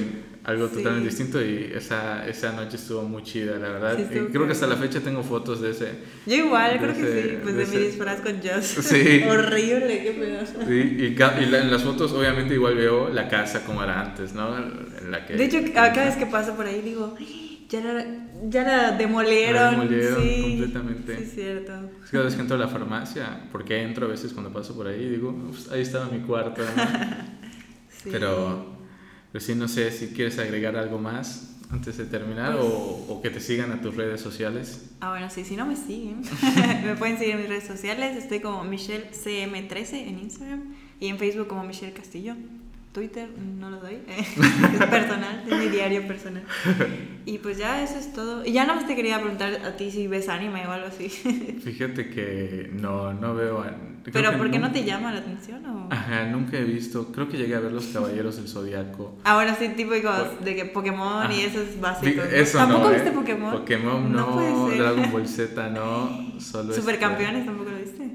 A: algo
B: Sí.
A: totalmente distinto y esa, esa noche estuvo muy chida, la verdad.
B: Sí,
A: y creo que hasta la
B: cool.
A: fecha tengo fotos de ese.
B: yo igual, creo
A: De
B: que
A: ese-
B: sí. Pues
A: de
B: de, mi
A: ese-
B: disfraz con Joss.
A: Sí.
B: Horrible, qué pedo.
A: Sí, y, y la- en las fotos obviamente igual veo la casa como era antes, ¿no? En la que...
B: De hecho, cada vez que paso por ahí digo, ya la, ya la demolieron.
A: La demolieron
B: sí,
A: completamente.
B: Sí, es cierto.
A: Es que cada vez que entro a la farmacia, porque entro a veces cuando paso por ahí, digo, "Ups, ahí estaba mi cuarto. *laughs*
B: Sí.
A: Pero, pero sí, no sé si quieres agregar algo más antes de terminar
B: Pues-
A: o, o que te sigan a tus redes sociales.
B: Ah, bueno, sí, si no me siguen, *laughs* me pueden seguir en mis redes sociales. Estoy como MichelleCM13 en Instagram y en Facebook como Michelle Castillo. Twitter no lo doy, *laughs* es personal, es mi diario personal. Y pues ya eso es todo. Y ya nada más te quería preguntar a ti si ves anime o algo así. *laughs*
A: Fíjate que no, no veo...
B: Pero ¿por qué no
A: nun-
B: te llama la atención? O?
A: Ajá, nunca he visto, creo que llegué a ver Los Caballeros del Zodiaco.
B: Ahora sí, típicos
A: Por-
B: de que Pokémon y
A: Ajá.
B: esos básicos. ¿no?
A: Eso
B: ¿Tampoco
A: no,
B: viste
A: ¿eh?
B: Pokémon?
A: Pokémon no,
B: ser.
A: Dragon Ball Z no, *laughs* solo este-
B: Supercampeones tampoco lo viste.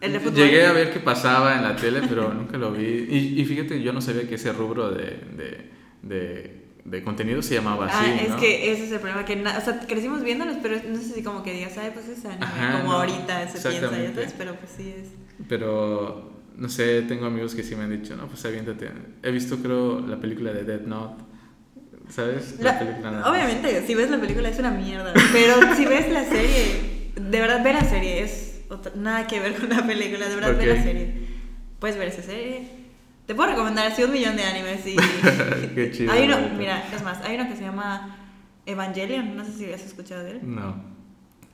B: El de fútbol.
A: Llegué a ver qué pasaba en la tele, pero nunca lo vi. Y, y fíjate, yo no sabía que ese rubro de, de, de, de contenido se llamaba así.
B: Ah, es
A: ¿no?
B: que ese es el problema, que o sea, crecimos viéndolos, pero no sé si como que digas, ay, pues es anime,
A: Ajá,
B: como
A: no,
B: ahorita se piensa, ya sabes, pero pues sí es.
A: Pero, no sé, tengo amigos que sí me han dicho, no, pues aviéntate. He visto, creo, la película de Dead Note. ¿Sabes?
B: La-
A: película nada
B: obviamente, si ves la película es una mierda, pero si ves la serie, de verdad ve la serie, es otra- nada que ver con la película, de verdad ve
A: Ok.
B: la serie. Puedes ver esa serie. Te puedo recomendar así un millón de animes y... *laughs*
A: Qué chido.
B: hay uno, mira, es más, hay uno que se llama Evangelion, no sé si has escuchado de él.
A: No.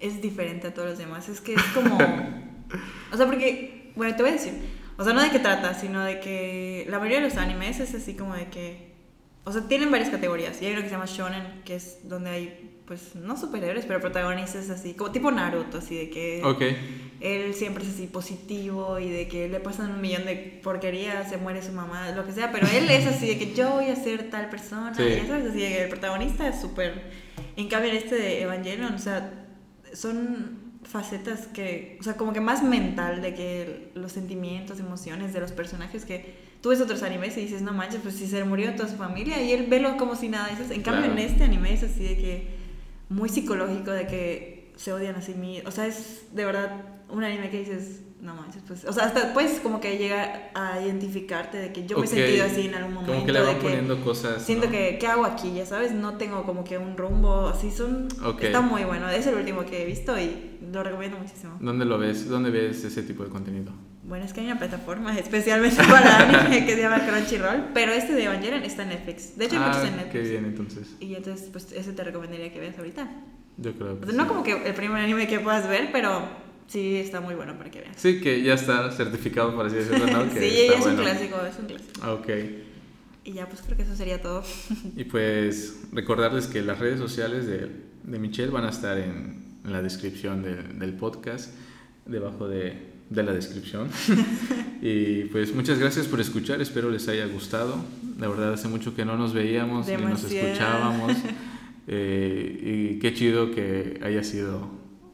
B: es diferente a todos los demás. Es que es como. *laughs* o sea, porque. Bueno, te voy a decir. O sea, no de qué trata, sino de que la mayoría de los animes es así como de que. O sea, tienen varias categorías. Y hay uno que se llama Shonen, que es donde hay, pues, no superhéroes, pero protagonistas así, como tipo Naruto, así de que
A: Ok.
B: él siempre es así positivo y de que le pasan un millón de porquerías, se muere su mamá, lo que sea, pero él es así de que yo voy a ser tal persona,
A: Sí.
B: y ya sabes, así de que el protagonista es súper... En cambio, en este de Evangelion, o sea, son facetas que, o sea, como que más mental de que los sentimientos, emociones de los personajes que tú ves otros animes y dices, no manches, pues si se murió toda su familia y él velo como si nada. Eso es- En cambio,
A: Claro.
B: en este anime es así de que muy psicológico, de que se odian a sí mismos. O sea, es de verdad un anime que dices, no manches, pues. O sea, hasta puedes como que llegar a identificarte de que yo me he sentido así en algún momento.
A: Como que le
B: de
A: van poniendo cosas.
B: Siento
A: ¿no?
B: que, ¿qué hago aquí? Ya sabes, no tengo como que un rumbo, así son... Está muy bueno, es el último que he visto y lo recomiendo muchísimo.
A: ¿Dónde lo ves? ¿Dónde ves ese tipo de contenido?
B: Bueno, es que hay una plataforma *laughs* especialmente para anime que se llama Crunchyroll, pero este de Evangelion está en Netflix. De hecho, hay muchos en
A: ah,
B: Netflix.
A: qué bien, entonces.
B: Y entonces, pues ese te recomendaría que veas ahorita.
A: Yo creo
B: O
A: que
B: sea,
A: sí.
B: no como que el primer anime que puedas ver, pero sí está muy bueno para que veas.
A: Sí, que ya está certificado, por así decirlo, ¿no? *laughs* Que
B: sí,
A: está
B: es
A: bueno.
B: un clásico, es un clásico.
A: Ah, Ok.
B: Y ya, pues creo que eso sería todo. *laughs*
A: Y pues recordarles que las redes sociales de, de Michelle van a estar en, en la descripción del- del podcast, debajo de, de la descripción. *laughs* y pues muchas gracias por escuchar, espero les haya gustado. La verdad hace mucho que no nos veíamos ni nos escuchábamos. *laughs* Eh, y qué chido que haya sido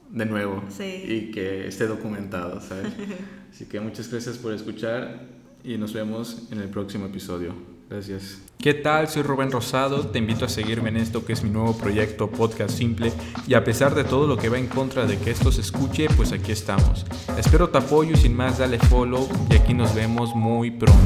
A: de nuevo
B: Sí.
A: y que esté documentado, ¿sabes? *laughs* Así que muchas gracias por escuchar y nos vemos en el próximo episodio. Gracias.
C: ¿Qué tal? Soy Rubén Rosado, te invito a seguirme en esto que es mi nuevo proyecto Podcast Simple y a pesar de todo lo que va en contra de que esto se escuche, pues aquí estamos. Espero tu apoyo y sin más dale follow y aquí nos vemos muy pronto.